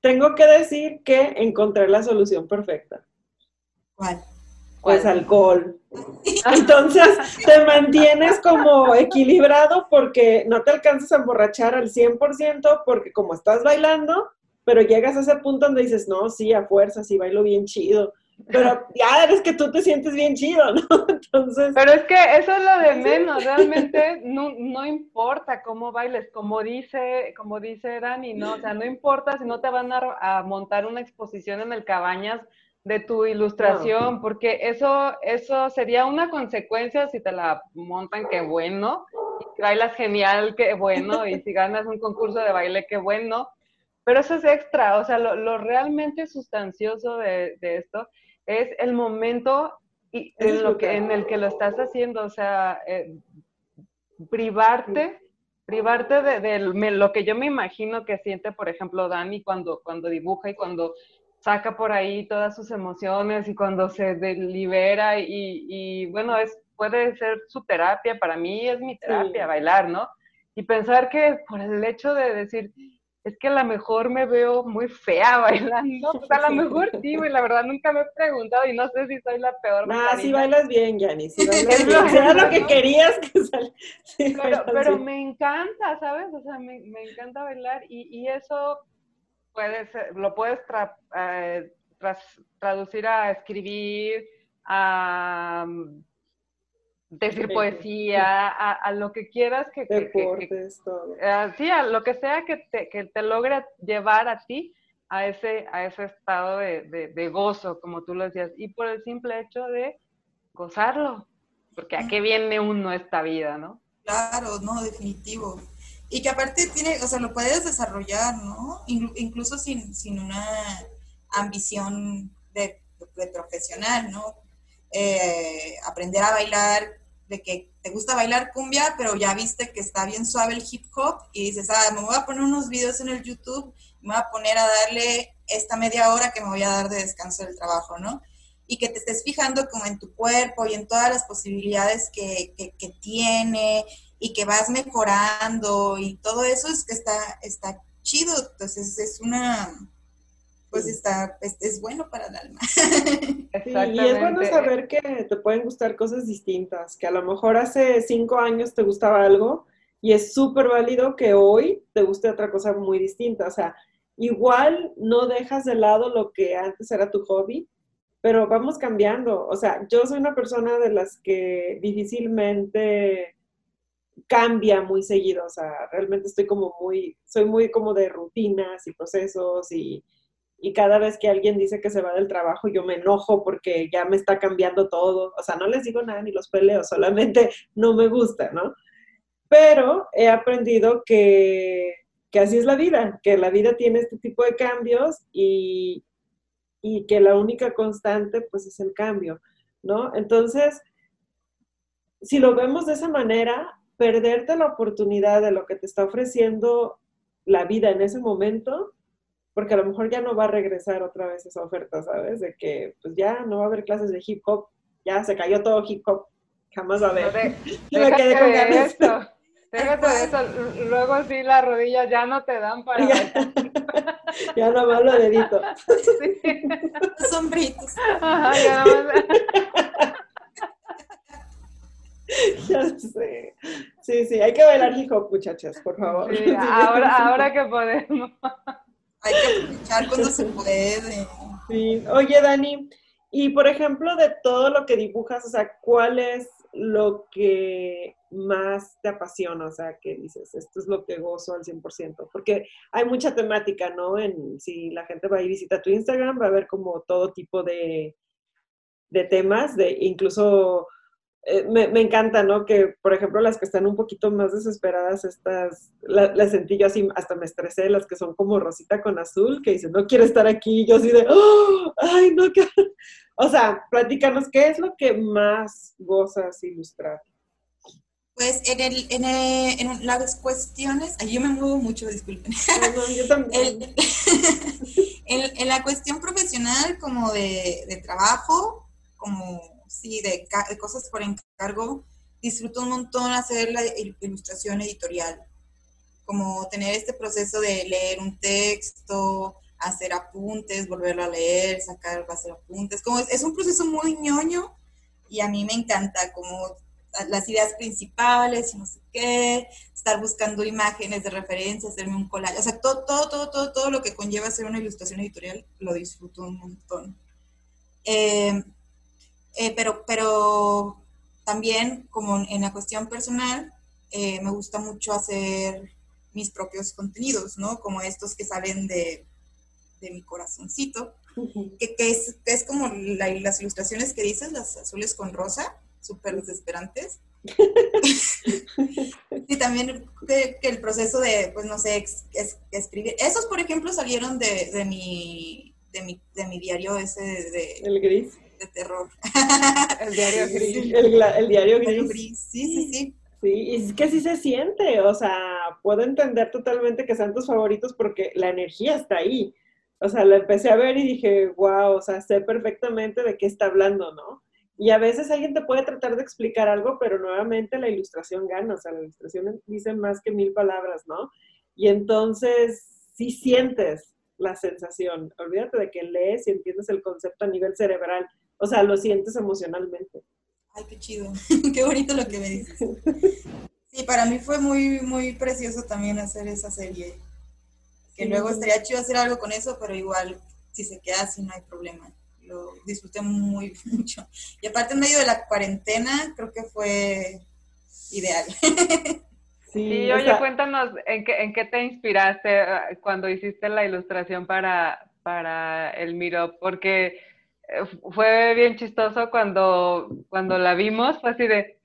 [SPEAKER 2] tengo que decir que encontré la solución perfecta.
[SPEAKER 1] ¿Cuál?
[SPEAKER 2] Pues alcohol. Entonces te mantienes como equilibrado porque no te alcanzas a emborrachar al 100% porque como estás bailando, pero llegas a ese punto donde dices, no, sí, a fuerza, sí bailo bien chido pero ya eres que tú te sientes bien chido, ¿no? Entonces...
[SPEAKER 3] Pero es que eso es lo de menos, realmente no, no, importa cómo bailes, como dice, como dice Dani, ¿no? O sea, no importa si no te van a, montar una exposición en el Cabañas de tu ilustración, porque eso, eso sería una consecuencia si te la montan, qué bueno, y bailas genial, qué bueno, y si ganas un concurso de baile, qué bueno, pero eso es extra, o sea, lo, lo realmente sustancioso de, de esto es el momento y en, lo que, en el que lo estás haciendo, o sea, eh, privarte, privarte de, lo que yo me imagino que siente, por ejemplo, Dani cuando, cuando dibuja y cuando saca por ahí todas sus emociones y cuando se libera y, y, bueno, es, puede ser su terapia, para mí es mi terapia, bailar, ¿no? Y pensar que por el hecho de decir, es que a lo mejor me veo muy fea bailando. Pues a lo mejor sí, y la verdad nunca me he preguntado y no sé si soy la peor.
[SPEAKER 2] No, sí bailas bien, Yanni, sí bailas bien. Era lo que querías que
[SPEAKER 3] saliera. pero, me encanta, ¿sabes? O sea, me, me encanta bailar y, y, eso puede ser, lo puedes eh, traducir a escribir, a decir poesía, a, lo que quieras que...
[SPEAKER 2] Deportes, todo.
[SPEAKER 3] Eh, sí, a lo que sea que te, que te logre llevar a ti a ese, a ese estado de, gozo, como tú lo decías, y por el simple hecho de gozarlo, porque a qué viene uno esta vida, ¿no?
[SPEAKER 1] Claro, no, definitivo. Y que aparte tiene, o sea, lo puedes desarrollar, ¿no? Incluso sin, sin una ambición de, de profesional, ¿no? Eh, aprender a bailar, de que te gusta bailar cumbia, pero ya viste que está bien suave el hip hop y dices, ah, me voy a poner unos videos en el YouTube, me voy a poner a darle esta media hora que me voy a dar de descanso del trabajo, ¿no? Y que te estés fijando como en tu cuerpo y en todas las posibilidades que, que, tiene y que vas mejorando y todo eso es que está, está chido. Entonces es una, pues está, es, bueno para el alma.
[SPEAKER 2] y es bueno saber que te pueden gustar cosas distintas, que a lo mejor hace cinco años te gustaba algo y es súper válido que hoy te guste otra cosa muy distinta. O sea, igual no dejas de lado lo que antes era tu hobby, pero vamos cambiando. O sea, yo soy una persona de las que difícilmente cambia muy seguido. O sea, realmente estoy como muy, soy muy como de rutinas y procesos y y cada vez que alguien dice que se va del trabajo, yo me enojo porque ya me está cambiando todo. O sea, no les digo nada ni los peleo, solamente no me gusta, ¿no? Pero he aprendido que, que así es la vida, que la vida tiene este tipo de cambios y, y que la única constante pues es el cambio, ¿no? Entonces, si lo vemos de esa manera, perderte la oportunidad de lo que te está ofreciendo la vida en ese momento porque a lo mejor ya no va a regresar otra vez esa oferta, ¿sabes? De que pues ya no va a haber clases de hip hop, ya se cayó todo hip hop, jamás va a haber.
[SPEAKER 3] Yo me quedé con ganas. Esto. Déjate de eso, luego sí las rodillas ya no te dan para...
[SPEAKER 2] ya, ya no más lo dedito.
[SPEAKER 1] Sí. Sombritos.
[SPEAKER 3] Ajá, ya no
[SPEAKER 2] ya sé. Sí, sí, hay que bailar hip hop, muchachas, por favor.
[SPEAKER 3] Sí, ahora, ahora que podemos
[SPEAKER 1] hay que aprovechar cuando se puede.
[SPEAKER 2] Sí. Oye, Dani, Y por ejemplo, de todo lo que dibujas, o sea, ¿cuál es lo que más te apasiona? O sea, que dices, esto es lo que gozo al 100%. Porque hay mucha temática, ¿no? En, si la gente va y visita tu Instagram, va a ver como todo tipo de, de temas, de incluso eh, me, me, encanta, ¿no? Que, por ejemplo, las que están un poquito más desesperadas, estas, las sentí yo así, hasta me estresé, las que son como rosita con azul, que dicen, no quiero estar aquí, yo así de, ¡Oh! ay, no, quiero. O sea, platícanos, ¿qué es lo que más gozas ilustrar?
[SPEAKER 1] Pues en, el, en, en las cuestiones, ay, yo me muevo mucho, disculpen.
[SPEAKER 2] No, yo también.
[SPEAKER 1] en, en, la cuestión profesional, como de, de trabajo, como sí, de, cosas por encargo, disfruto un montón hacer la ilustración editorial, como tener este proceso de leer un texto, hacer apuntes, volverlo a leer, sacar, hacer apuntes, como es, un proceso muy ñoño y a mí me encanta como las ideas principales y no sé qué, estar buscando imágenes de referencia, hacerme un collage, o sea, todo, todo, todo, todo, todo lo que conlleva hacer una ilustración editorial lo disfruto un montón. Eh, eh, pero, pero también, como en la cuestión personal, eh, me gusta mucho hacer mis propios contenidos, ¿no? Como estos que salen de, de mi corazoncito, que, que, es, que es como las ilustraciones que dices, las azules con rosa, súper desesperantes. y también que, el proceso de, pues no sé, escribir. Esos, por ejemplo, salieron de, de, mi, de, mi, de mi diario ese de...
[SPEAKER 2] El gris
[SPEAKER 1] de terror.
[SPEAKER 2] El diario gris. El, diario
[SPEAKER 1] gris. Sí, sí, sí.
[SPEAKER 2] Sí, es que sí se siente, o sea, puedo entender totalmente que sean tus favoritos porque la energía está ahí. O sea, la empecé a ver y dije, wow, o sea, sé perfectamente de qué está hablando, ¿no? Y a veces alguien te puede tratar de explicar algo, pero nuevamente la ilustración gana, o sea, la ilustración dice más que mil palabras, ¿no? Y entonces sí sientes la sensación. Olvídate de que lees y entiendes el concepto a nivel cerebral, o sea, lo sientes emocionalmente.
[SPEAKER 1] Ay, qué chido. qué bonito lo que me dices. Sí, para mí fue muy, muy precioso también hacer esa serie. Que luego estaría chido hacer algo con eso, pero igual, si se queda así, no hay problema. Lo disfruté muy mucho. Y aparte, en medio de la cuarentena, creo que fue ideal.
[SPEAKER 3] Sí, oye, cuéntanos, ¿en qué, ¿en qué te inspiraste ah, cuando hiciste la ilustración para, para el Miro? Porque eh, fue bien chistoso cuando, cuando la vimos, fue así de,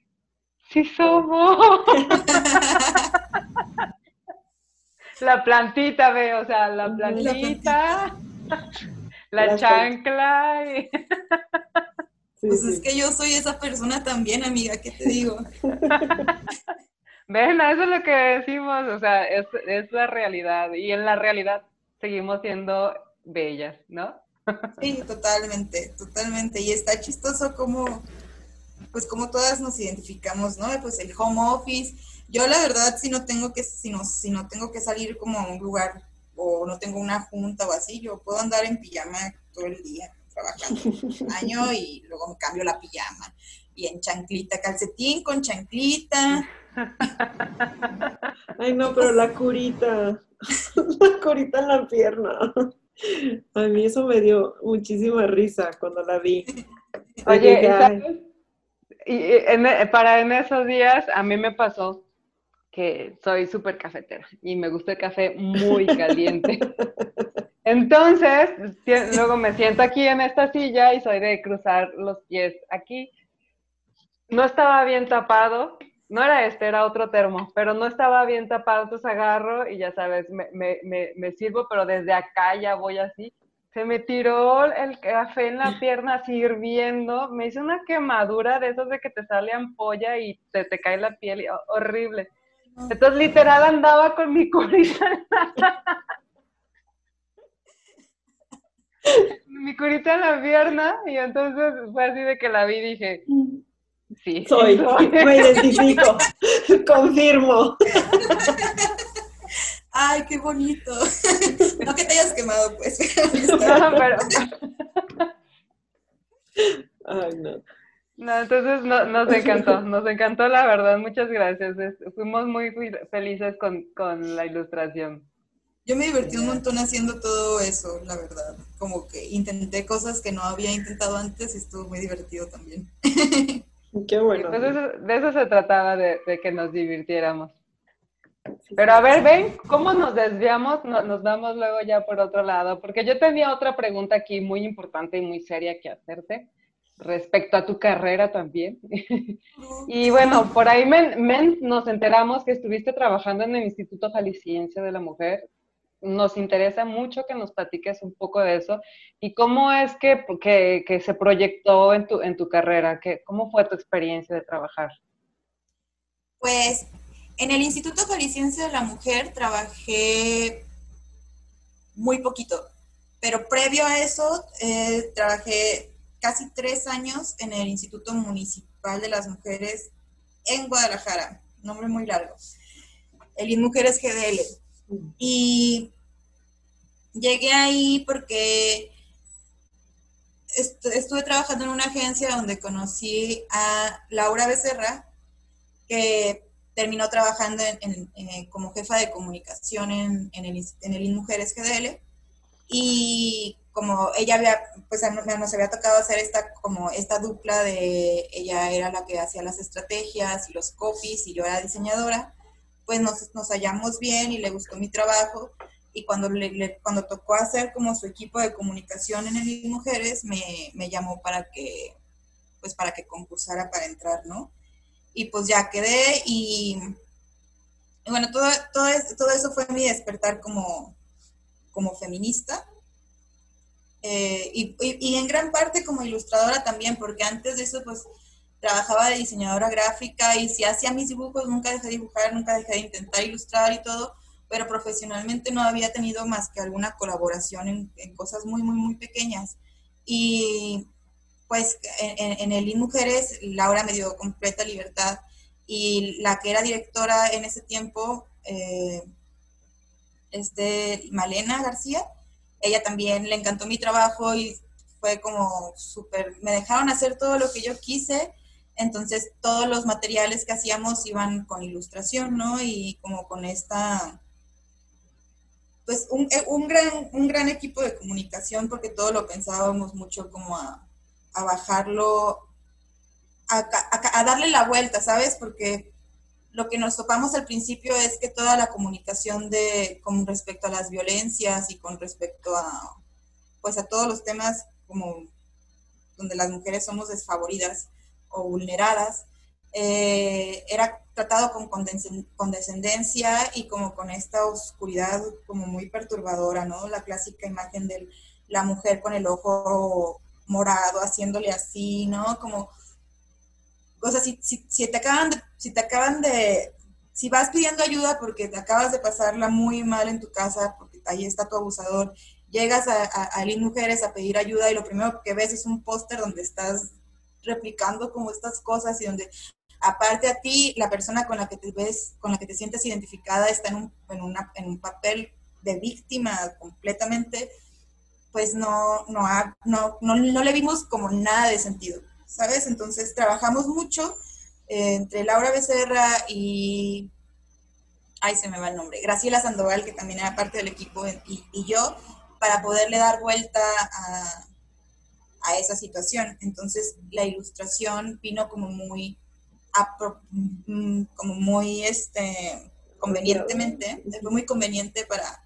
[SPEAKER 3] sí somos. la plantita, ve, o sea, la plantita, la, chancla.
[SPEAKER 1] pues es que yo soy esa persona también, amiga, ¿qué te digo?
[SPEAKER 3] Ven, eso es lo que decimos, o sea, es, es la realidad y en la realidad seguimos siendo bellas, ¿no?
[SPEAKER 1] Sí, totalmente, totalmente. Y está chistoso como, pues como todas nos identificamos, ¿no? Pues el home office. Yo la verdad, si no tengo que, si no, si no tengo que salir como a un lugar o no tengo una junta o así, yo puedo andar en pijama todo el día trabajando un año y luego me cambio la pijama. Y en chanclita, calcetín con chanclita.
[SPEAKER 2] Ay, no, pero la curita, la curita en la pierna. A mí eso me dio muchísima risa cuando la vi.
[SPEAKER 3] Oye, Y e, para en esos días a mí me pasó que soy súper cafetera y me gusta el café muy caliente. Entonces, luego me siento aquí en esta silla y soy de cruzar los pies aquí. No estaba bien tapado no era este, era otro termo, pero no estaba bien tapado, entonces agarro y ya sabes, me, me, me, sirvo, pero desde acá ya voy así. Se me tiró el café en la pierna así hirviendo, me hizo una quemadura de esos de que te sale ampolla y te, te cae la piel, horrible. Entonces literal andaba con mi curita. mi curita en la pierna y entonces fue así de que la vi y dije, Sí.
[SPEAKER 2] Soy, me identifico, confirmo.
[SPEAKER 1] Ay, qué bonito. No que te hayas quemado, pues.
[SPEAKER 2] Ay, no.
[SPEAKER 3] No, entonces nos encantó, nos encantó la verdad, muchas gracias. fuimos muy felices con, con la ilustración.
[SPEAKER 1] Yo me divertí un montón haciendo todo eso, la verdad. Como que intenté cosas que no había intentado antes y estuvo muy divertido también.
[SPEAKER 2] Qué bueno.
[SPEAKER 3] Pues de eso se trataba, de, que nos divirtiéramos. Pero a ver, ven, ¿cómo nos desviamos? nos vamos luego ya por otro lado, porque yo tenía otra pregunta aquí muy importante y muy seria que hacerte respecto a tu carrera también. y bueno, por ahí nos enteramos que estuviste trabajando en el Instituto Jalisciense de la Mujer nos interesa mucho que nos platiques un poco de eso y cómo es que, que, se proyectó en tu, en tu carrera, que, cómo fue tu experiencia de trabajar.
[SPEAKER 1] Pues en el Instituto Jalisciense de la Mujer trabajé muy poquito, pero previo a eso eh, trabajé casi tres años en el Instituto Municipal de las Mujeres en Guadalajara, nombre muy largo, el INMujeres GDL. Y llegué ahí porque estuve trabajando en una agencia donde conocí a Laura Becerra, que terminó trabajando en, como jefa de comunicación en, el, en el InMujeres GDL. Y como ella había, pues nos había tocado hacer esta, como esta dupla de, ella era la que hacía las estrategias y los copies y yo era diseñadora, pues nos, nos hallamos bien y le gustó mi trabajo y cuando, le, cuando tocó hacer como su equipo de comunicación en el Mujeres, me, me, llamó para que, pues para que concursara para entrar, ¿no? Y pues ya quedé y, bueno, todo, todo, todo, eso fue mi despertar como, como feminista. Eh, y, y, en gran parte como ilustradora también, porque antes de eso pues trabajaba de diseñadora gráfica y si hacía mis dibujos, nunca dejé de dibujar, nunca dejé de intentar ilustrar y todo, pero profesionalmente no había tenido más que alguna colaboración en, cosas muy, muy, muy pequeñas. Y pues en, el InMujeres, Laura me dio completa libertad y la que era directora en ese tiempo, eh, este, Malena García, ella también le encantó mi trabajo y fue como súper, me dejaron hacer todo lo que yo quise, entonces todos los materiales que hacíamos iban con ilustración, ¿no? Y como con esta, pues un, eh, un, gran, un gran equipo de comunicación porque todo lo pensábamos mucho como a, a bajarlo, a, a, darle la vuelta, ¿sabes? Porque lo que nos topamos al principio es que toda la comunicación de con respecto a las violencias y con respecto a pues a todos los temas como donde las mujeres somos desfavoridas o vulneradas eh, era tratado con condescendencia y como con esta oscuridad como muy perturbadora, ¿no? La clásica imagen de la mujer con el ojo morado haciéndole así, ¿no? Como, o sea, si, si, te acaban de, si te acaban de, si vas pidiendo ayuda porque te acabas de pasarla muy mal en tu casa, porque ahí está tu abusador, llegas a, a, a Mujeres a pedir ayuda y lo primero que ves es un póster donde estás replicando como estas cosas y donde aparte a ti, la persona con la que te ves, con la que te sientes identificada está en un, en un papel de víctima completamente, pues no, no, no, no, le vimos como nada de sentido, ¿sabes? Entonces trabajamos mucho eh, entre Laura Becerra y, ay, se me va el nombre, Graciela Sandoval, que también era parte del equipo, y, y yo, para poderle dar vuelta a, a esa situación. Entonces la ilustración vino como muy Mm, como muy este, convenientemente, fue muy conveniente para,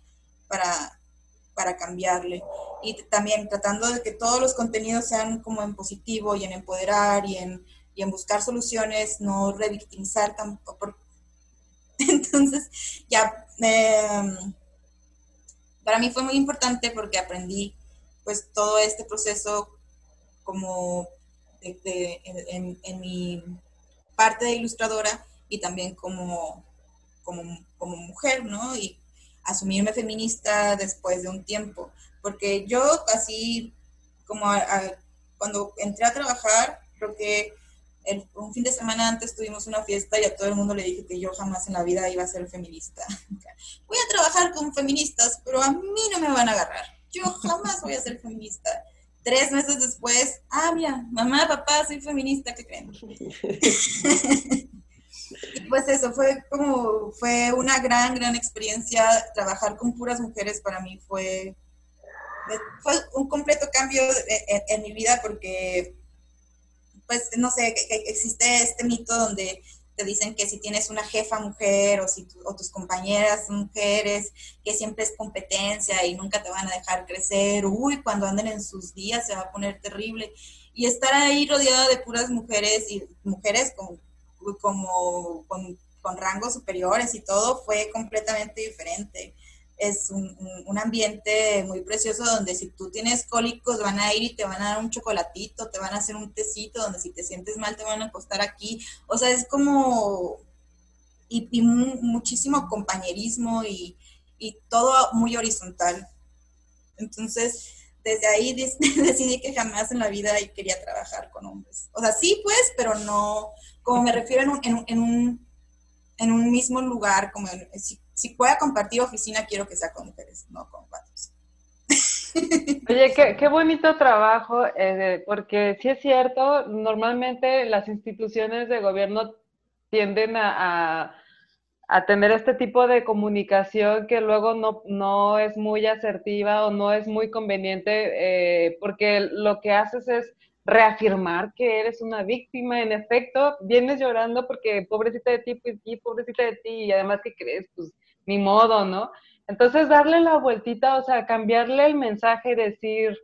[SPEAKER 1] para, para cambiarle. Y también tratando de que todos los contenidos sean como en positivo y en empoderar y en, y en buscar soluciones, no revictimizar tampoco. Entonces, ya, em, para mí fue muy importante porque aprendí pues todo este proceso como en, en, mi parte de ilustradora y también como, como, como mujer, ¿no? Y asumirme feminista después de un tiempo, porque yo así como cuando entré a trabajar, creo que un fin de semana antes tuvimos una fiesta y a todo el mundo le dije que yo jamás en la vida iba a ser feminista. Voy a trabajar con feministas, pero a mí no me van a agarrar. Yo jamás voy a ser feminista tres meses después, ah, mira, mamá, papá, soy feminista, ¿qué creen? pues eso fue como, fue una gran, gran experiencia. Trabajar con puras mujeres para mí fue, fue un completo cambio en, mi vida porque, pues, no sé, existe este mito donde te dicen que si tienes una jefa mujer o, si o tus compañeras mujeres, que siempre es competencia y nunca te van a dejar crecer, uy, cuando anden en sus días se va a poner terrible. Y estar ahí rodeada de puras mujeres y mujeres con, como, con, con rangos superiores y todo fue completamente diferente es un, un, ambiente muy precioso donde si tú tienes cólicos van a ir y te van a dar un chocolatito, te van a hacer un tecito, donde si te sientes mal te van a acostar aquí. O sea, es como... y, muchísimo compañerismo y, y, todo muy horizontal. Entonces, desde ahí decidí que jamás en la vida quería trabajar con hombres. O sea, sí, pues, pero no, como me refiero en un, en un, en un, en un mismo lugar, como en, si pueda compartir oficina, quiero que sea con mujeres, no con patos.
[SPEAKER 3] Oye, qué, bonito trabajo, eh, porque sí es cierto, normalmente las instituciones de gobierno tienden a, tener este tipo de comunicación que luego no, no, es muy asertiva o no es muy conveniente, eh, porque lo que haces es reafirmar que eres una víctima. En efecto, vienes llorando porque pobrecita de ti, pues, y pobrecita de ti, y además que crees, pues ni modo, ¿no? Entonces, darle la vueltita, o sea, cambiarle el mensaje y decir,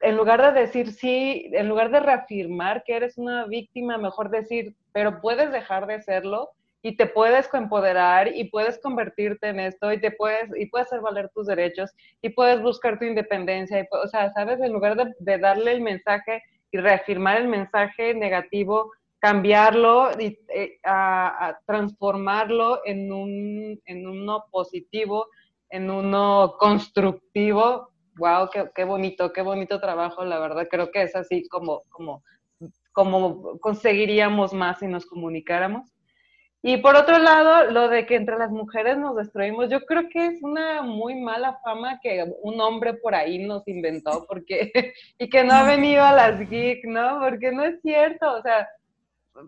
[SPEAKER 3] en lugar de decir sí, en lugar de reafirmar que eres una víctima, mejor decir, pero puedes dejar de serlo y te puedes empoderar y puedes convertirte en esto y te puedes y puedes hacer valer tus derechos y puedes buscar tu independencia. Y, o sea, sabes, en lugar de, de darle el mensaje y reafirmar el mensaje negativo, cambiarlo y eh, a, transformarlo en, un, en uno positivo, en uno constructivo. Wow, qué, qué, bonito, qué bonito trabajo, la verdad. Creo que es así como, como, como conseguiríamos más si nos comunicáramos. Y por otro lado, lo de que entre las mujeres nos destruimos, yo creo que es una muy mala fama que un hombre por ahí nos inventó, porque, y que no ha venido a las geek, ¿no? Porque no es cierto, o sea,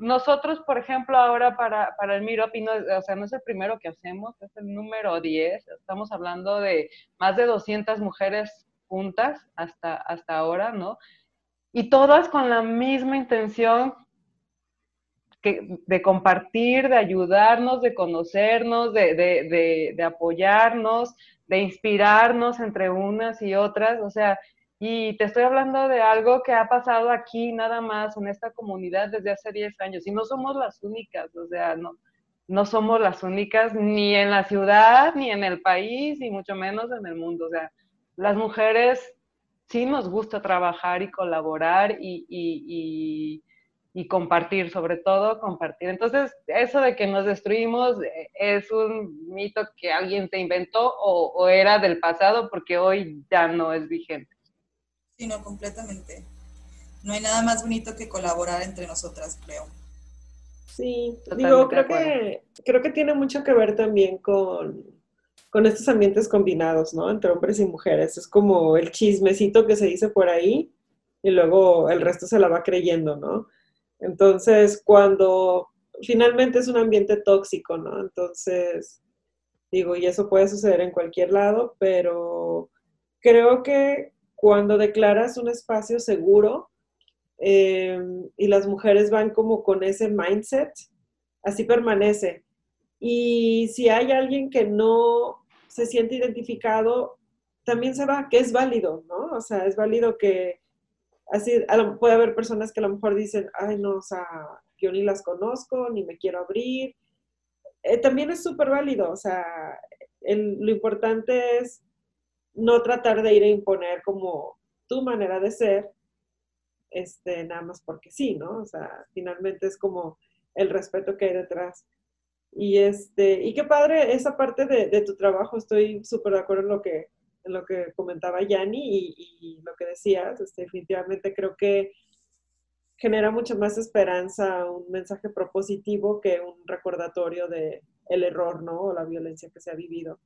[SPEAKER 3] nosotros, por ejemplo, ahora para, para el Meetup, y no, o sea, no es el primero que hacemos, es el número 10, estamos hablando de más de 200 mujeres juntas hasta, hasta ahora, ¿no? Y todas con la misma intención que, de compartir, de ayudarnos, de conocernos, de, de, de, de apoyarnos, de inspirarnos entre unas y otras, o sea, y te estoy hablando de algo que ha pasado aquí nada más en esta comunidad desde hace 10 años y no somos las únicas, o sea, no, no somos las únicas ni en la ciudad, ni en el país, y mucho menos en el mundo. O sea, las mujeres sí nos gusta trabajar y colaborar y, y, y, compartir, sobre todo compartir. Entonces, eso de que nos destruimos eh, es un mito que alguien te inventó o, o era del pasado porque hoy ya no es vigente.
[SPEAKER 1] Sí, no, completamente. No hay nada más bonito que colaborar entre nosotras, creo.
[SPEAKER 2] Sí, digo, creo que, creo que tiene mucho que ver también con, con estos ambientes combinados, ¿no? Entre hombres y mujeres. Es como el chismecito que se dice por ahí y luego el resto se la va creyendo, ¿no? Entonces, cuando finalmente es un ambiente tóxico, ¿no? Entonces, digo, y eso puede suceder en cualquier lado, pero creo que cuando declaras un espacio seguro eh, y las mujeres van como con ese mindset, así permanece. Y si hay alguien que no se siente identificado, también se va, que es válido, ¿no? O sea, es válido que así puede haber personas que a lo mejor dicen, ay, no, o sea, yo ni las conozco, ni me quiero abrir. Eh, también es súper válido, o sea, lo importante es no tratar de ir a imponer como tu manera de ser, este, nada más porque sí, ¿no? O sea, finalmente es como el respeto que hay detrás. Y, este, y qué padre esa parte de, tu trabajo, estoy súper de acuerdo en lo que, en lo que comentaba Yanni y, lo que decías, este, definitivamente creo que genera mucha más esperanza un mensaje propositivo que un recordatorio de el error, ¿no? O la violencia que se ha vivido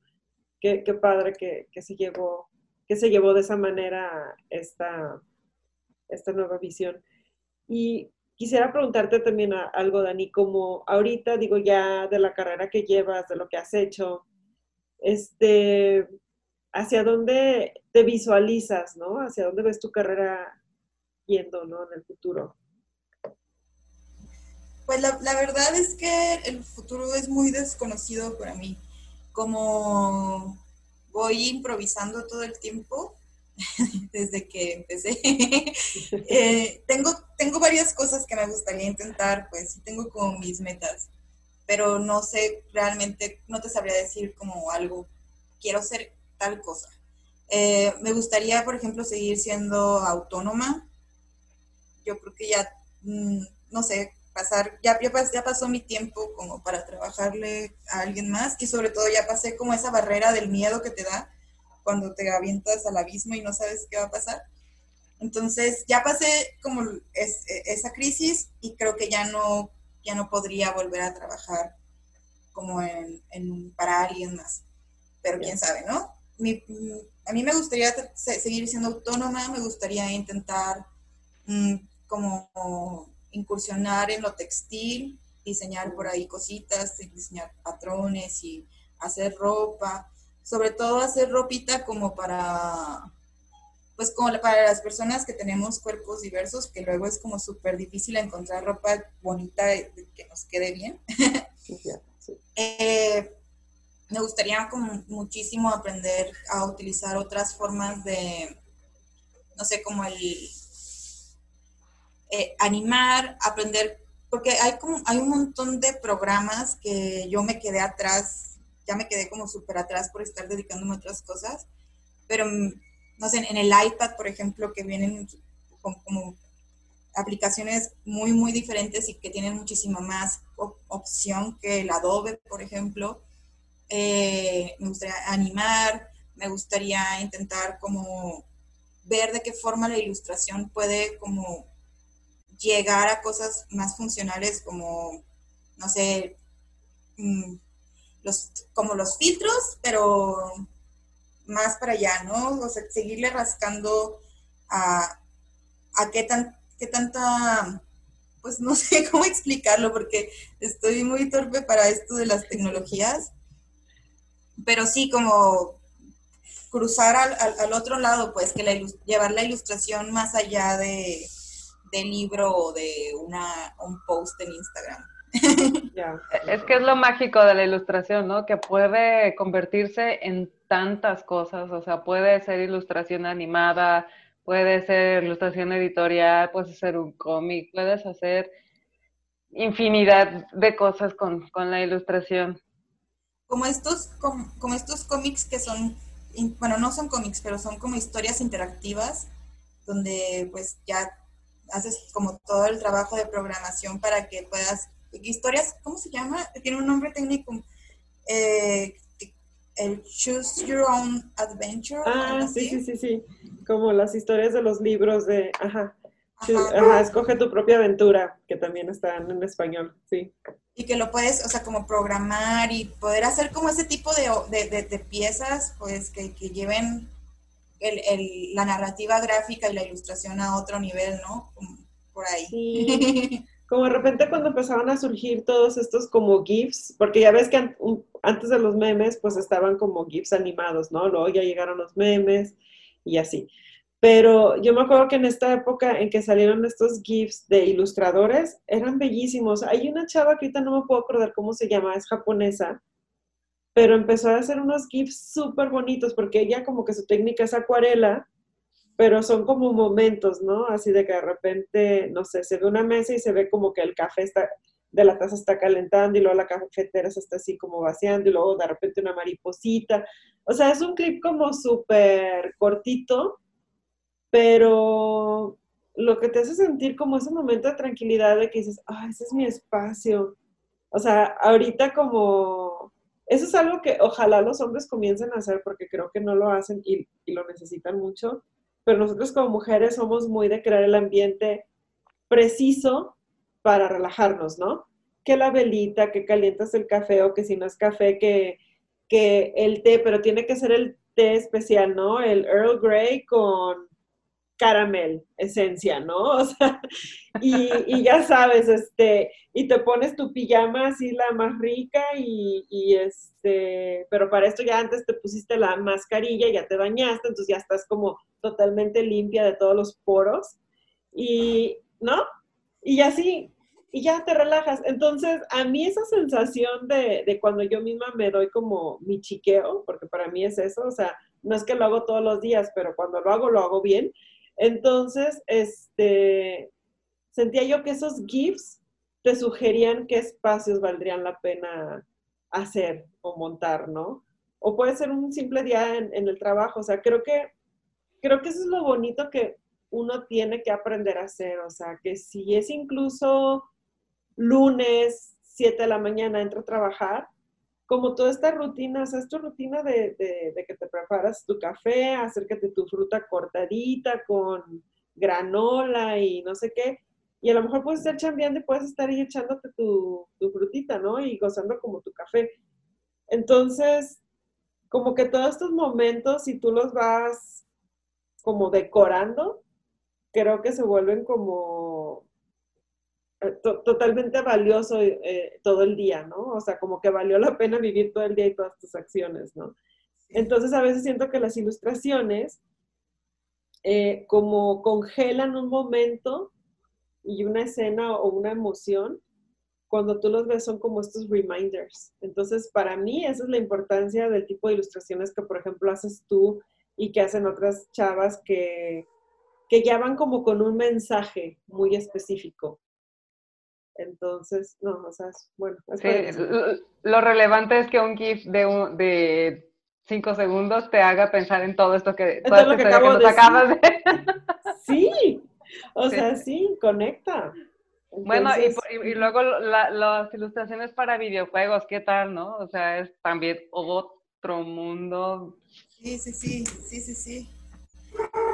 [SPEAKER 2] qué, padre que, se llevó, que se llevó de esa manera esta, esta nueva visión. Y quisiera preguntarte también algo, Dani, como ahorita digo ya de la carrera que llevas, de lo que has hecho, este, hacia dónde te visualizas, ¿no? Hacia dónde ves tu carrera yendo, ¿no? En el futuro.
[SPEAKER 1] Pues la, la verdad es que el futuro es muy desconocido para mí. Como voy improvisando todo el tiempo, desde que empecé. Eh, tengo, tengo varias cosas que me gustaría intentar, pues sí tengo como mis metas, pero no sé realmente, no te sabría decir como algo, quiero ser tal cosa. Eh, me gustaría, por ejemplo, seguir siendo autónoma. Yo creo que ya, mm, no sé, pasar, ya, ya, pasó mi tiempo como para trabajarle a alguien más y sobre todo ya pasé como esa barrera del miedo que te da cuando te avientas al abismo y no sabes qué va a pasar. Entonces ya pasé como esa crisis y creo que ya no, ya no podría volver a trabajar como en, para alguien más. Pero quién sabe, ¿no? a mí me gustaría seguir siendo autónoma, me gustaría intentar mm, como incursionar en lo textil, diseñar por ahí cositas, diseñar patrones y hacer ropa sobre todo hacer ropita como para, pues como para las personas que tenemos cuerpos diversos, que luego es como súper difícil encontrar ropa bonita que nos quede bien. Eh, me gustaría como muchísimo aprender a utilizar otras formas de, no sé, como el eh, animar, aprender, porque hay como, hay un montón de programas que yo me quedé atrás ya me quedé como súper atrás por estar dedicándome a otras cosas, pero mm, no sé, en el iPad, por ejemplo, que vienen como, aplicaciones muy, muy diferentes y que tienen muchísima más opción que el Adobe, por ejemplo. Eh, me gustaría animar, me gustaría intentar como ver de qué forma la ilustración puede como llegar a cosas más funcionales como, no sé, mm, los, como los filtros, pero más para allá, ¿no? O sea, seguirle rascando a, a qué, tan, qué tanta, pues no sé cómo explicarlo, porque estoy muy torpe para esto de las tecnologías, pero sí como cruzar al, al, otro lado, pues que la, llevar la ilustración más allá de, del libro o de una, un post en Instagram.
[SPEAKER 3] Es que es lo mágico de la ilustración, ¿no? Que puede convertirse en tantas cosas, o sea, puede ser ilustración animada, puede ser ilustración editorial, puedes hacer un cómic, puedes hacer infinidad de cosas con, la ilustración.
[SPEAKER 1] Como estos, como, como estos cómics que son, bueno, no son cómics, pero son como historias interactivas, donde pues ya haces como todo el trabajo de programación para que puedas historias, ¿cómo se llama? Tiene un nombre técnico. Eh, el Choose Your Own Adventure.
[SPEAKER 2] Ah, sí, sí, sí, sí. Como las historias de los libros de, ajá. Ajá. escoge tu propia aventura, que también están en español, sí.
[SPEAKER 1] Y que lo puedes, o sea, como programar y poder hacer como ese tipo de, de, piezas, pues, que, que lleven el, el, la narrativa gráfica y la ilustración a otro nivel, ¿no? Por ahí.
[SPEAKER 2] Sí. como de repente cuando empezaban a surgir todos estos como GIFs, porque ya ves que antes de los memes pues estaban como GIFs animados, ¿no? Luego ya llegaron los memes y así. Pero yo me acuerdo que en esta época en que salieron estos GIFs de ilustradores, eran bellísimos. Hay una chava que ahorita no me puedo acordar cómo se llama, es japonesa, pero empezó a hacer unos GIFs súper bonitos porque ella como que su técnica es acuarela pero son como momentos, ¿no? Así de que de repente, no sé, se ve una mesa y se ve como que el café está, de la taza está calentando y luego la cafetera se está así como vaciando y luego de repente una mariposita. O sea, es un clip como súper cortito, pero lo que te hace sentir como ese momento de tranquilidad de que dices, ah, ese es mi espacio. O sea, ahorita como... Eso es algo que ojalá los hombres comiencen a hacer porque creo que no lo hacen y, y lo necesitan mucho pero nosotros como mujeres somos muy de crear el ambiente preciso para relajarnos, ¿no? Que la velita, que calientas el café o que si no es café, que, que el té, pero tiene que ser el té especial, ¿no? El Earl Grey con, caramel, esencia, ¿no? O sea, y, ya sabes, este, y te pones tu pijama así la más rica y, y, este, pero para esto ya antes te pusiste la mascarilla, ya te bañaste, entonces ya estás como totalmente limpia de todos los poros y, ¿no? Y así, y ya te relajas. Entonces, a mí esa sensación de, de cuando yo misma me doy como mi chiqueo, porque para mí es eso, o sea, no es que lo hago todos los días, pero cuando lo hago, lo hago bien. Entonces, este, sentía yo que esos GIFs te sugerían qué espacios valdrían la pena hacer o montar, ¿no? O puede ser un simple día en, el trabajo, o sea, creo que, creo que eso es lo bonito que uno tiene que aprender a hacer, o sea, que si es incluso lunes, 7 de la mañana, entro a trabajar, como toda esta rutina, o sea, es tu rutina de, que te preparas tu café, acércate tu fruta cortadita con granola y no sé qué, y a lo mejor puedes estar chambeando y puedes estar ahí echándote tu, tu frutita, ¿no? Y gozando como tu café. Entonces, como que todos estos momentos, si tú los vas como decorando, creo que se vuelven como eh, totalmente valioso eh, todo el día, ¿no? O sea, como que valió la pena vivir todo el día y todas tus acciones, ¿no? Entonces a veces siento que las ilustraciones eh, como congelan un momento y una escena o una emoción, cuando tú los ves son como estos reminders. Entonces, para mí esa es la importancia del tipo de ilustraciones que, por ejemplo, haces tú y que hacen otras chavas que, que ya van como con un mensaje muy específico. Entonces, no, o sea, bueno.
[SPEAKER 3] lo relevante es que un GIF de, un, de cinco segundos te haga pensar en todo esto que, toda
[SPEAKER 2] lo que, acabas de... Sí, o sea, sí, conecta.
[SPEAKER 3] bueno, y, y, luego las ilustraciones para videojuegos, ¿qué tal, no? O sea, es también otro mundo.
[SPEAKER 1] Sí, sí, sí, sí, sí, sí.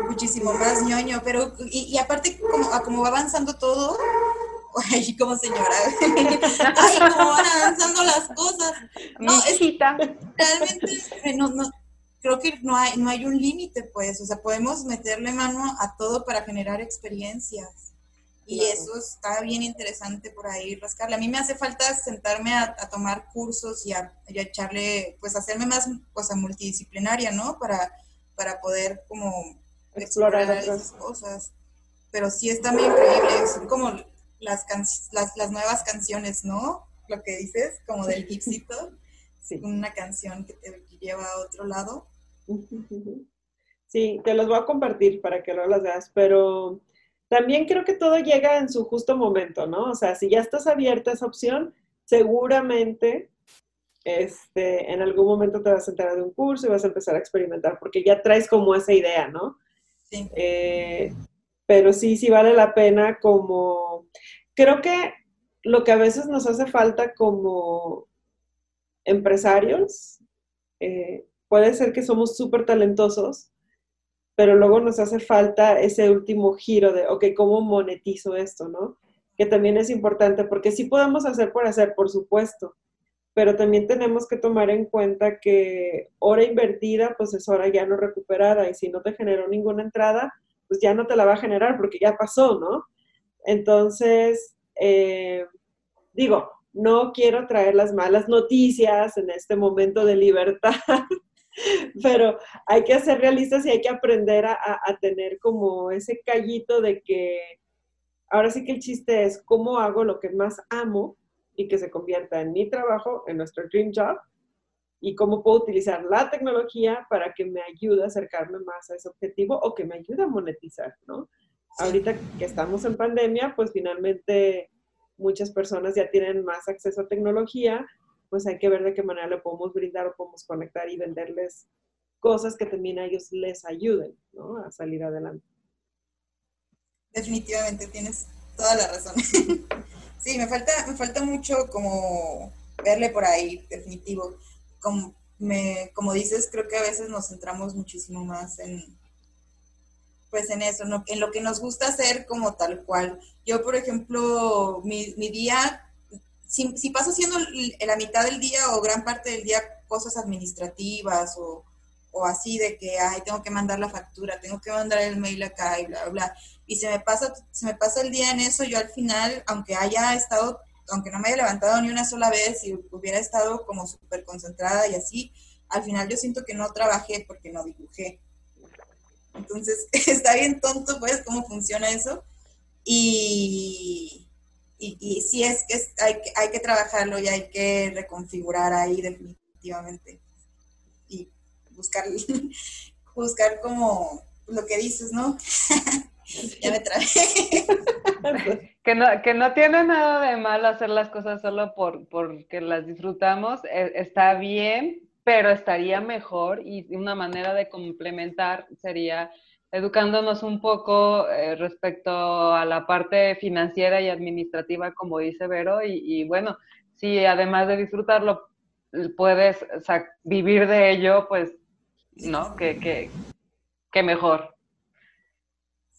[SPEAKER 1] Muchísimo más ñoño, pero, y, y aparte, como, como va avanzando todo, ay, como señora, ay, como van avanzando las cosas. No, es, realmente, eh, no, no, creo que no hay, no hay un límite, pues, o sea, podemos meterle mano a todo para generar experiencias. Y eso está bien interesante por ahí, rascarle. A mí me hace falta sentarme a, tomar cursos y a, echarle, pues, hacerme más, cosa multidisciplinaria, ¿no? Para, para poder como explorar, esas cosas. Pero sí está muy increíble, son como las, las, las nuevas canciones, ¿no? Lo que dices, como del gipsito. Sí. Una canción que te lleva a otro lado.
[SPEAKER 2] Sí, te los voy a compartir para que no las veas, pero también creo que todo llega en su justo momento, ¿no? O sea, si ya estás abierta a esa opción, seguramente este, en algún momento te vas a enterar de un curso y vas a empezar a experimentar, porque ya traes como esa idea, ¿no? Sí. Eh, pero sí, sí vale la pena como... Creo que lo que a veces nos hace falta como empresarios, eh, puede ser que somos súper talentosos, pero luego nos hace falta ese último giro de, ok, ¿cómo monetizo esto, no? Que también es importante, porque sí podemos hacer por hacer, por supuesto, pero también tenemos que tomar en cuenta que hora invertida, pues es hora ya no recuperada, y si no te generó ninguna entrada, pues ya no te la va a generar porque ya pasó, ¿no? Entonces, eh, digo, no quiero traer las malas noticias en este momento de libertad, pero hay que ser realistas y hay que aprender a, a, tener como ese callito de que ahora sí que el chiste es cómo hago lo que más amo y que se convierta en mi trabajo, en nuestro dream job, y cómo puedo utilizar la tecnología para que me ayude a acercarme más a ese objetivo o que me ayude a monetizar, ¿no? Ahorita que estamos en pandemia, pues finalmente muchas personas ya tienen más acceso a tecnología, pues hay que ver de qué manera le podemos brindar o podemos conectar y venderles cosas que también a ellos les ayuden, ¿no? A salir adelante.
[SPEAKER 1] Definitivamente, tienes toda la razón. sí, me falta, me falta mucho como verle por ahí, definitivo como, me, como dices, creo que a veces nos centramos muchísimo más en, pues en eso, en lo que nos gusta hacer como tal cual. Yo, por ejemplo, mi, mi día, si, paso haciendo la mitad del día o gran parte del día cosas administrativas o, o así de que, ay, tengo que mandar la factura, tengo que mandar el mail acá y bla, bla, bla. Y se me pasa, se me pasa el día en eso, yo al final, aunque haya estado, aunque no me haya levantado ni una sola vez y hubiera estado como súper concentrada y así, al final yo siento que no trabajé porque no dibujé. Entonces, está bien tonto, pues, cómo funciona eso. Y, y, sí es que hay, hay que trabajarlo y hay que reconfigurar ahí definitivamente. Y buscar, buscar como lo que dices, ¿no? ya me traje.
[SPEAKER 3] que, no, que no tiene nada de malo hacer las cosas solo por porque las disfrutamos, e, está bien, pero estaría mejor y una manera de complementar sería educándonos un poco eh, respecto a la parte financiera y administrativa, como dice Vero, y, bueno, si además de disfrutarlo puedes vivir de ello, pues, ¿no? Que, mejor.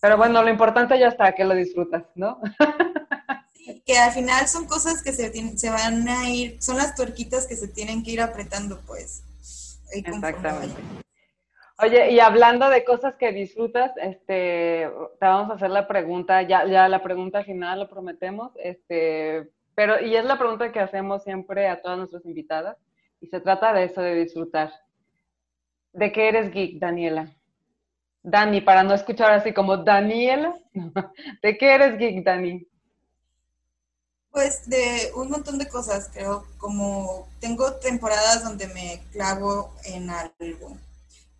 [SPEAKER 3] Pero bueno, lo importante ya está, que lo disfrutas, ¿no?
[SPEAKER 1] que al final son cosas que se, se van a ir, son las tuerquitas que se tienen que ir apretando, pues.
[SPEAKER 3] Exactamente. Oye, y hablando de cosas que disfrutas, este, te vamos a hacer la pregunta, ya, ya la pregunta final, lo prometemos, este, pero, y es la pregunta que hacemos siempre a todas nuestras invitadas, y se trata de eso, de disfrutar. ¿De qué eres geek, Daniela? Dani, para no escuchar así como Daniela, ¿de qué eres geek, Dani?
[SPEAKER 1] Pues de un montón de cosas, creo, como tengo temporadas donde me clavo en algo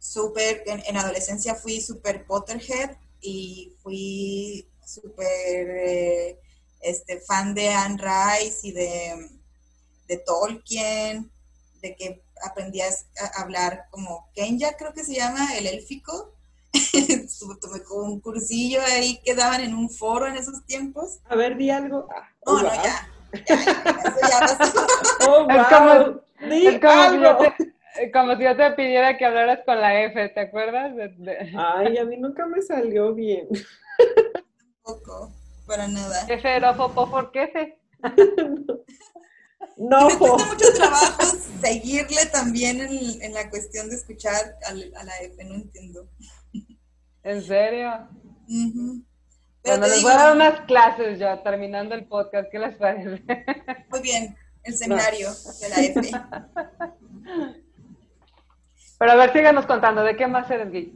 [SPEAKER 1] súper, en, adolescencia fui súper Potterhead y fui súper eh, este, fan de Anne Rice y de, de Tolkien, de que aprendí a, hablar como Kenya, creo que se llama, el élfico. Tomé un cursillo ahí que daban en un foro en esos tiempos.
[SPEAKER 2] A ver, di algo.
[SPEAKER 1] Ah, no, no, ya. ya, eso ya pasó.
[SPEAKER 2] Oh, wow. Di algo.
[SPEAKER 3] Eh, como si yo te pidiera que hablaras con la F, ¿te acuerdas?
[SPEAKER 2] Ay, a mí nunca me salió bien.
[SPEAKER 1] Tampoco, para nada.
[SPEAKER 3] F, ¿por qué F?
[SPEAKER 1] No. Me cuesta mucho trabajo seguirle también en, la cuestión de escuchar a, la F, no entiendo.
[SPEAKER 3] ¿En serio? Bueno, les voy a dar unas clases ya, terminando el podcast, ¿qué les parece?
[SPEAKER 1] Muy bien, el seminario de la F.
[SPEAKER 3] Pero a ver, síganos contando, ¿de qué más eres geek?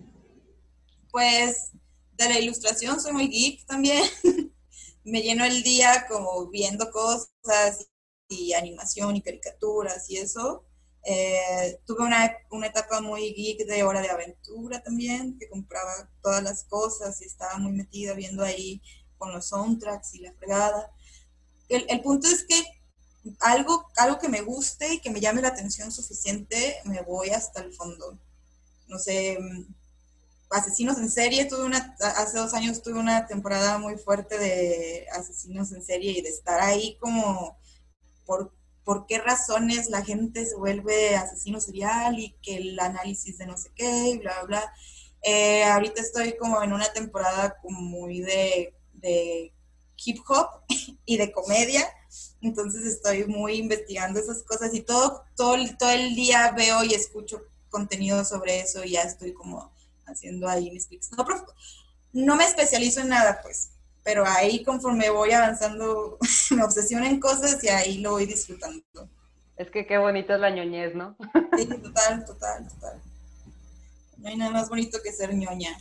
[SPEAKER 1] Pues de la ilustración soy muy geek también. Me lleno el día como viendo cosas y animación y caricaturas y eso. Eh, tuve una, una, etapa muy geek de hora de aventura también, que compraba todas las cosas y estaba muy metida viendo ahí con los soundtracks y la fregada. El, el punto es que algo, algo que me guste y que me llame la atención suficiente, me voy hasta el fondo. No sé, mm, asesinos en serie, tuve una, hace dos años tuve una temporada muy fuerte de asesinos en serie y de estar ahí como por, por qué razones la gente se vuelve asesino serial y que el análisis de no sé qué y bla, bla, eh, ahorita estoy como en una temporada como muy de, de hip hop y de comedia entonces estoy muy investigando esas cosas y todo, todo, todo el día veo y escucho contenido sobre eso y ya estoy como haciendo ahí mis clics. No, no me especializo en nada, pues, pero ahí conforme voy avanzando me obsesiono en cosas y ahí lo voy disfrutando.
[SPEAKER 3] Es que qué bonito es la ñoñez, ¿no?
[SPEAKER 1] Sí, total, total, total. No hay nada más bonito que ser ñoña.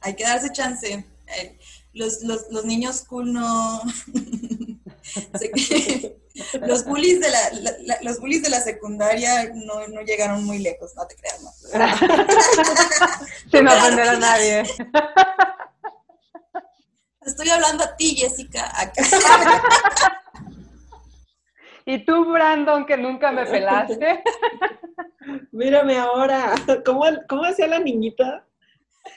[SPEAKER 1] Hay que darse chance. Eh, los, los, los niños cool no... los bullies de la, los bullies de la secundaria no, no, llegaron muy lejos, no te creas, no.
[SPEAKER 3] Sin ofender a nadie.
[SPEAKER 1] Estoy hablando a ti, Jessica, acá.
[SPEAKER 3] Y tú, Brandon, que nunca me pelaste.
[SPEAKER 2] Mírame ahora. ¿Cómo, cómo hacía la niñita?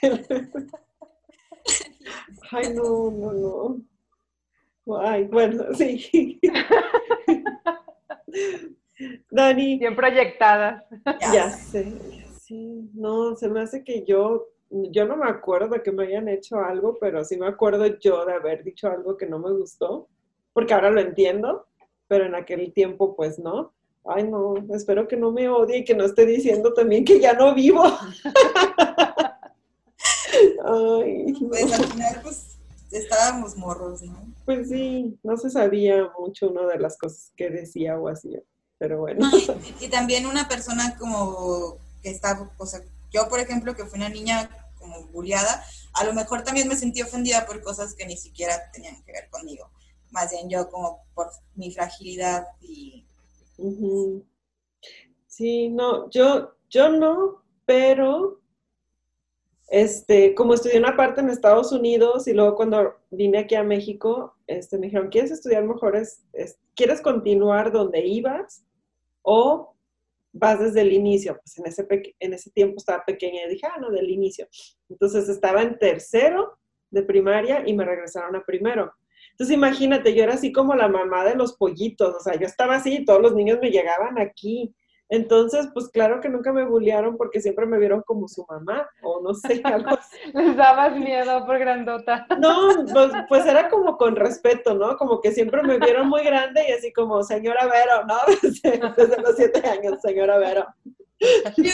[SPEAKER 2] Ay, no, no, no. Ay, bueno, sí. Dani.
[SPEAKER 3] Bien proyectadas.
[SPEAKER 2] Ya sé, sí. No, se me hace que yo, yo no me acuerdo de que me hayan hecho algo, pero sí me acuerdo yo de haber dicho algo que no me gustó, porque ahora lo entiendo, pero en aquel tiempo pues no. Ay, no, espero que no me odie y que no esté diciendo también que ya no vivo.
[SPEAKER 1] Ay, Pues al final, pues estábamos morros, ¿no?
[SPEAKER 2] Pues sí, no se sabía mucho una de las cosas que decía o hacía, pero bueno.
[SPEAKER 1] y, también una persona como que está, o sea, yo por ejemplo, que fui una niña como bulliada, a lo mejor también me sentí ofendida por cosas que ni siquiera tenían que ver conmigo. Más bien yo como por mi fragilidad y...
[SPEAKER 2] Sí, no, yo, yo no, pero este, como estudié una parte en Estados Unidos y luego cuando vine aquí a México, este, me dijeron, ¿quieres estudiar mejores? ¿Quieres continuar donde ibas o vas desde el inicio? Pues en ese, en ese tiempo estaba pequeña y dije, ah, no, del inicio. Entonces estaba en tercero de primaria y me regresaron a primero. Entonces imagínate, yo era así como la mamá de los pollitos, o sea, yo estaba así y todos los niños me llegaban aquí. Entonces, pues claro que nunca me bullearon porque siempre me vieron como su mamá, o no sé, algo
[SPEAKER 3] Les dabas miedo por grandota.
[SPEAKER 2] No, pues, pues, era como con respeto, ¿no? Como que siempre me vieron muy grande y así como, señora Vero, ¿no? Desde, los siete años, señora Vero.
[SPEAKER 1] Yo,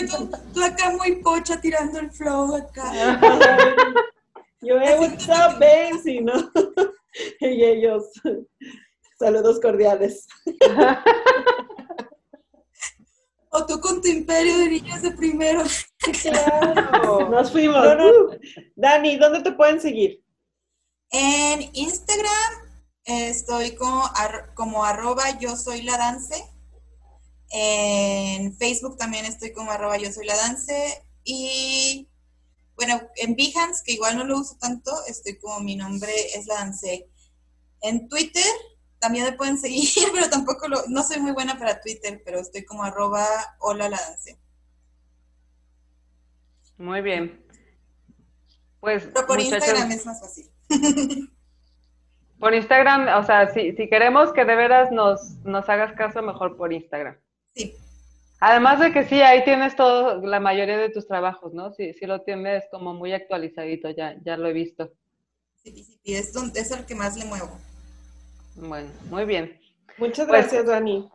[SPEAKER 1] tú, acá muy pocha tirando el flow acá.
[SPEAKER 2] Yo, he what's up, Benzi, ¿no? Y ellos, saludos cordiales.
[SPEAKER 1] O tú con tu imperio de niños de primero.
[SPEAKER 2] Claro. Nos fuimos. Dani, ¿dónde te pueden seguir?
[SPEAKER 1] En Instagram estoy como, como arroba yo soy la dance. En Facebook también estoy como arroba yo soy la dance. Y bueno, en Behance, que igual no lo uso tanto, estoy como mi nombre es la dance. En Twitter también me pueden seguir, pero tampoco lo, no soy muy buena para Twitter, pero estoy como arroba hola la dance.
[SPEAKER 3] Muy bien. Pues,
[SPEAKER 1] pero por Instagram es más fácil.
[SPEAKER 3] Por Instagram, o sea, si, si queremos que de veras nos, nos hagas caso, mejor por Instagram.
[SPEAKER 1] Sí.
[SPEAKER 3] Además de que sí, ahí tienes todo, la mayoría de tus trabajos, ¿no? Sí, sí lo tienes como muy actualizadito, ya, ya lo he visto.
[SPEAKER 1] Sí, sí, sí, es, es el que más le muevo.
[SPEAKER 3] Bueno, muy bien.
[SPEAKER 2] Muchas pues, gracias, Dani.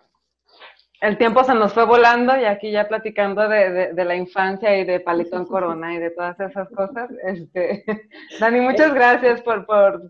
[SPEAKER 3] El tiempo se nos fue volando y aquí ya platicando de, la infancia y de Palitón Corona y de todas esas cosas. Este, Dani, muchas gracias por,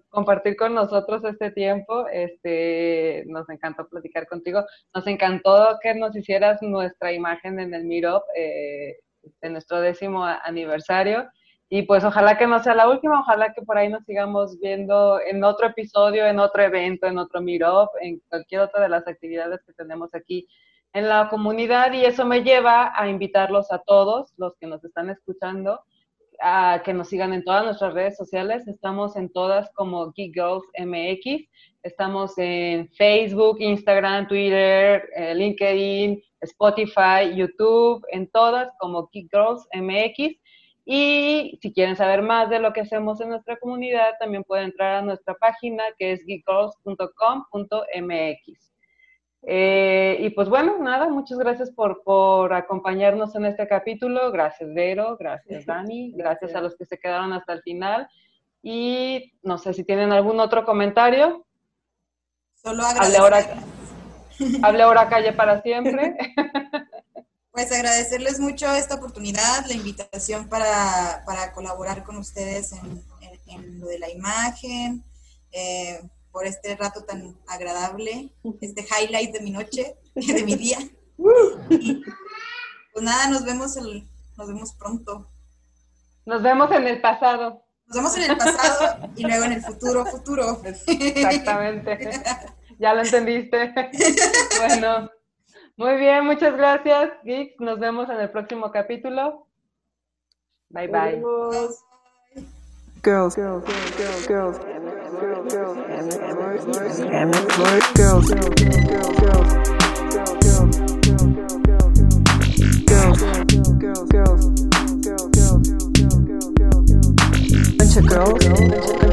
[SPEAKER 3] compartir con nosotros este tiempo. Este, nos encantó platicar contigo. Nos encantó que nos hicieras nuestra imagen en el Meetup eh, de nuestro décimo aniversario. Y pues ojalá que no sea la última, ojalá que por ahí nos sigamos viendo en otro episodio, en otro evento, en otro meetup, en cualquier otra de las actividades que tenemos aquí en la comunidad. Y eso me lleva a invitarlos a todos los que nos están escuchando a que nos sigan en todas nuestras redes sociales. Estamos en todas como Geek Girls MX. Estamos en Facebook, Instagram, Twitter, eh, LinkedIn, Spotify, YouTube, en todas como Geek Girls MX. Y si quieren saber más de lo que hacemos en nuestra comunidad, también pueden entrar a nuestra página que es geekgirls.com.mx. Eh, y pues bueno, nada, muchas gracias por, por, acompañarnos en este capítulo. Gracias, Vero, gracias, Dani, gracias a los que se quedaron hasta el final. Y no sé si tienen algún otro comentario.
[SPEAKER 1] Solo agradecer. Hable ahora,
[SPEAKER 3] hable ahora calle para siempre.
[SPEAKER 1] Pues agradecerles mucho esta oportunidad, la invitación para, colaborar con ustedes en, lo de la imagen, eh, por este rato tan agradable, este highlight de mi noche, de mi día. pues nada, nos vemos, el, nos vemos pronto.
[SPEAKER 3] Nos vemos en el pasado.
[SPEAKER 1] Nos vemos en el pasado y luego en el futuro, futuro.
[SPEAKER 3] Exactamente. Ya lo entendiste. Bueno. Muy bien, muchas gracias, Geeks. Nos vemos en el próximo capítulo. Bye bye. Girls, girls, girls, girls, girls, girls, Girls MX. Girls, girls,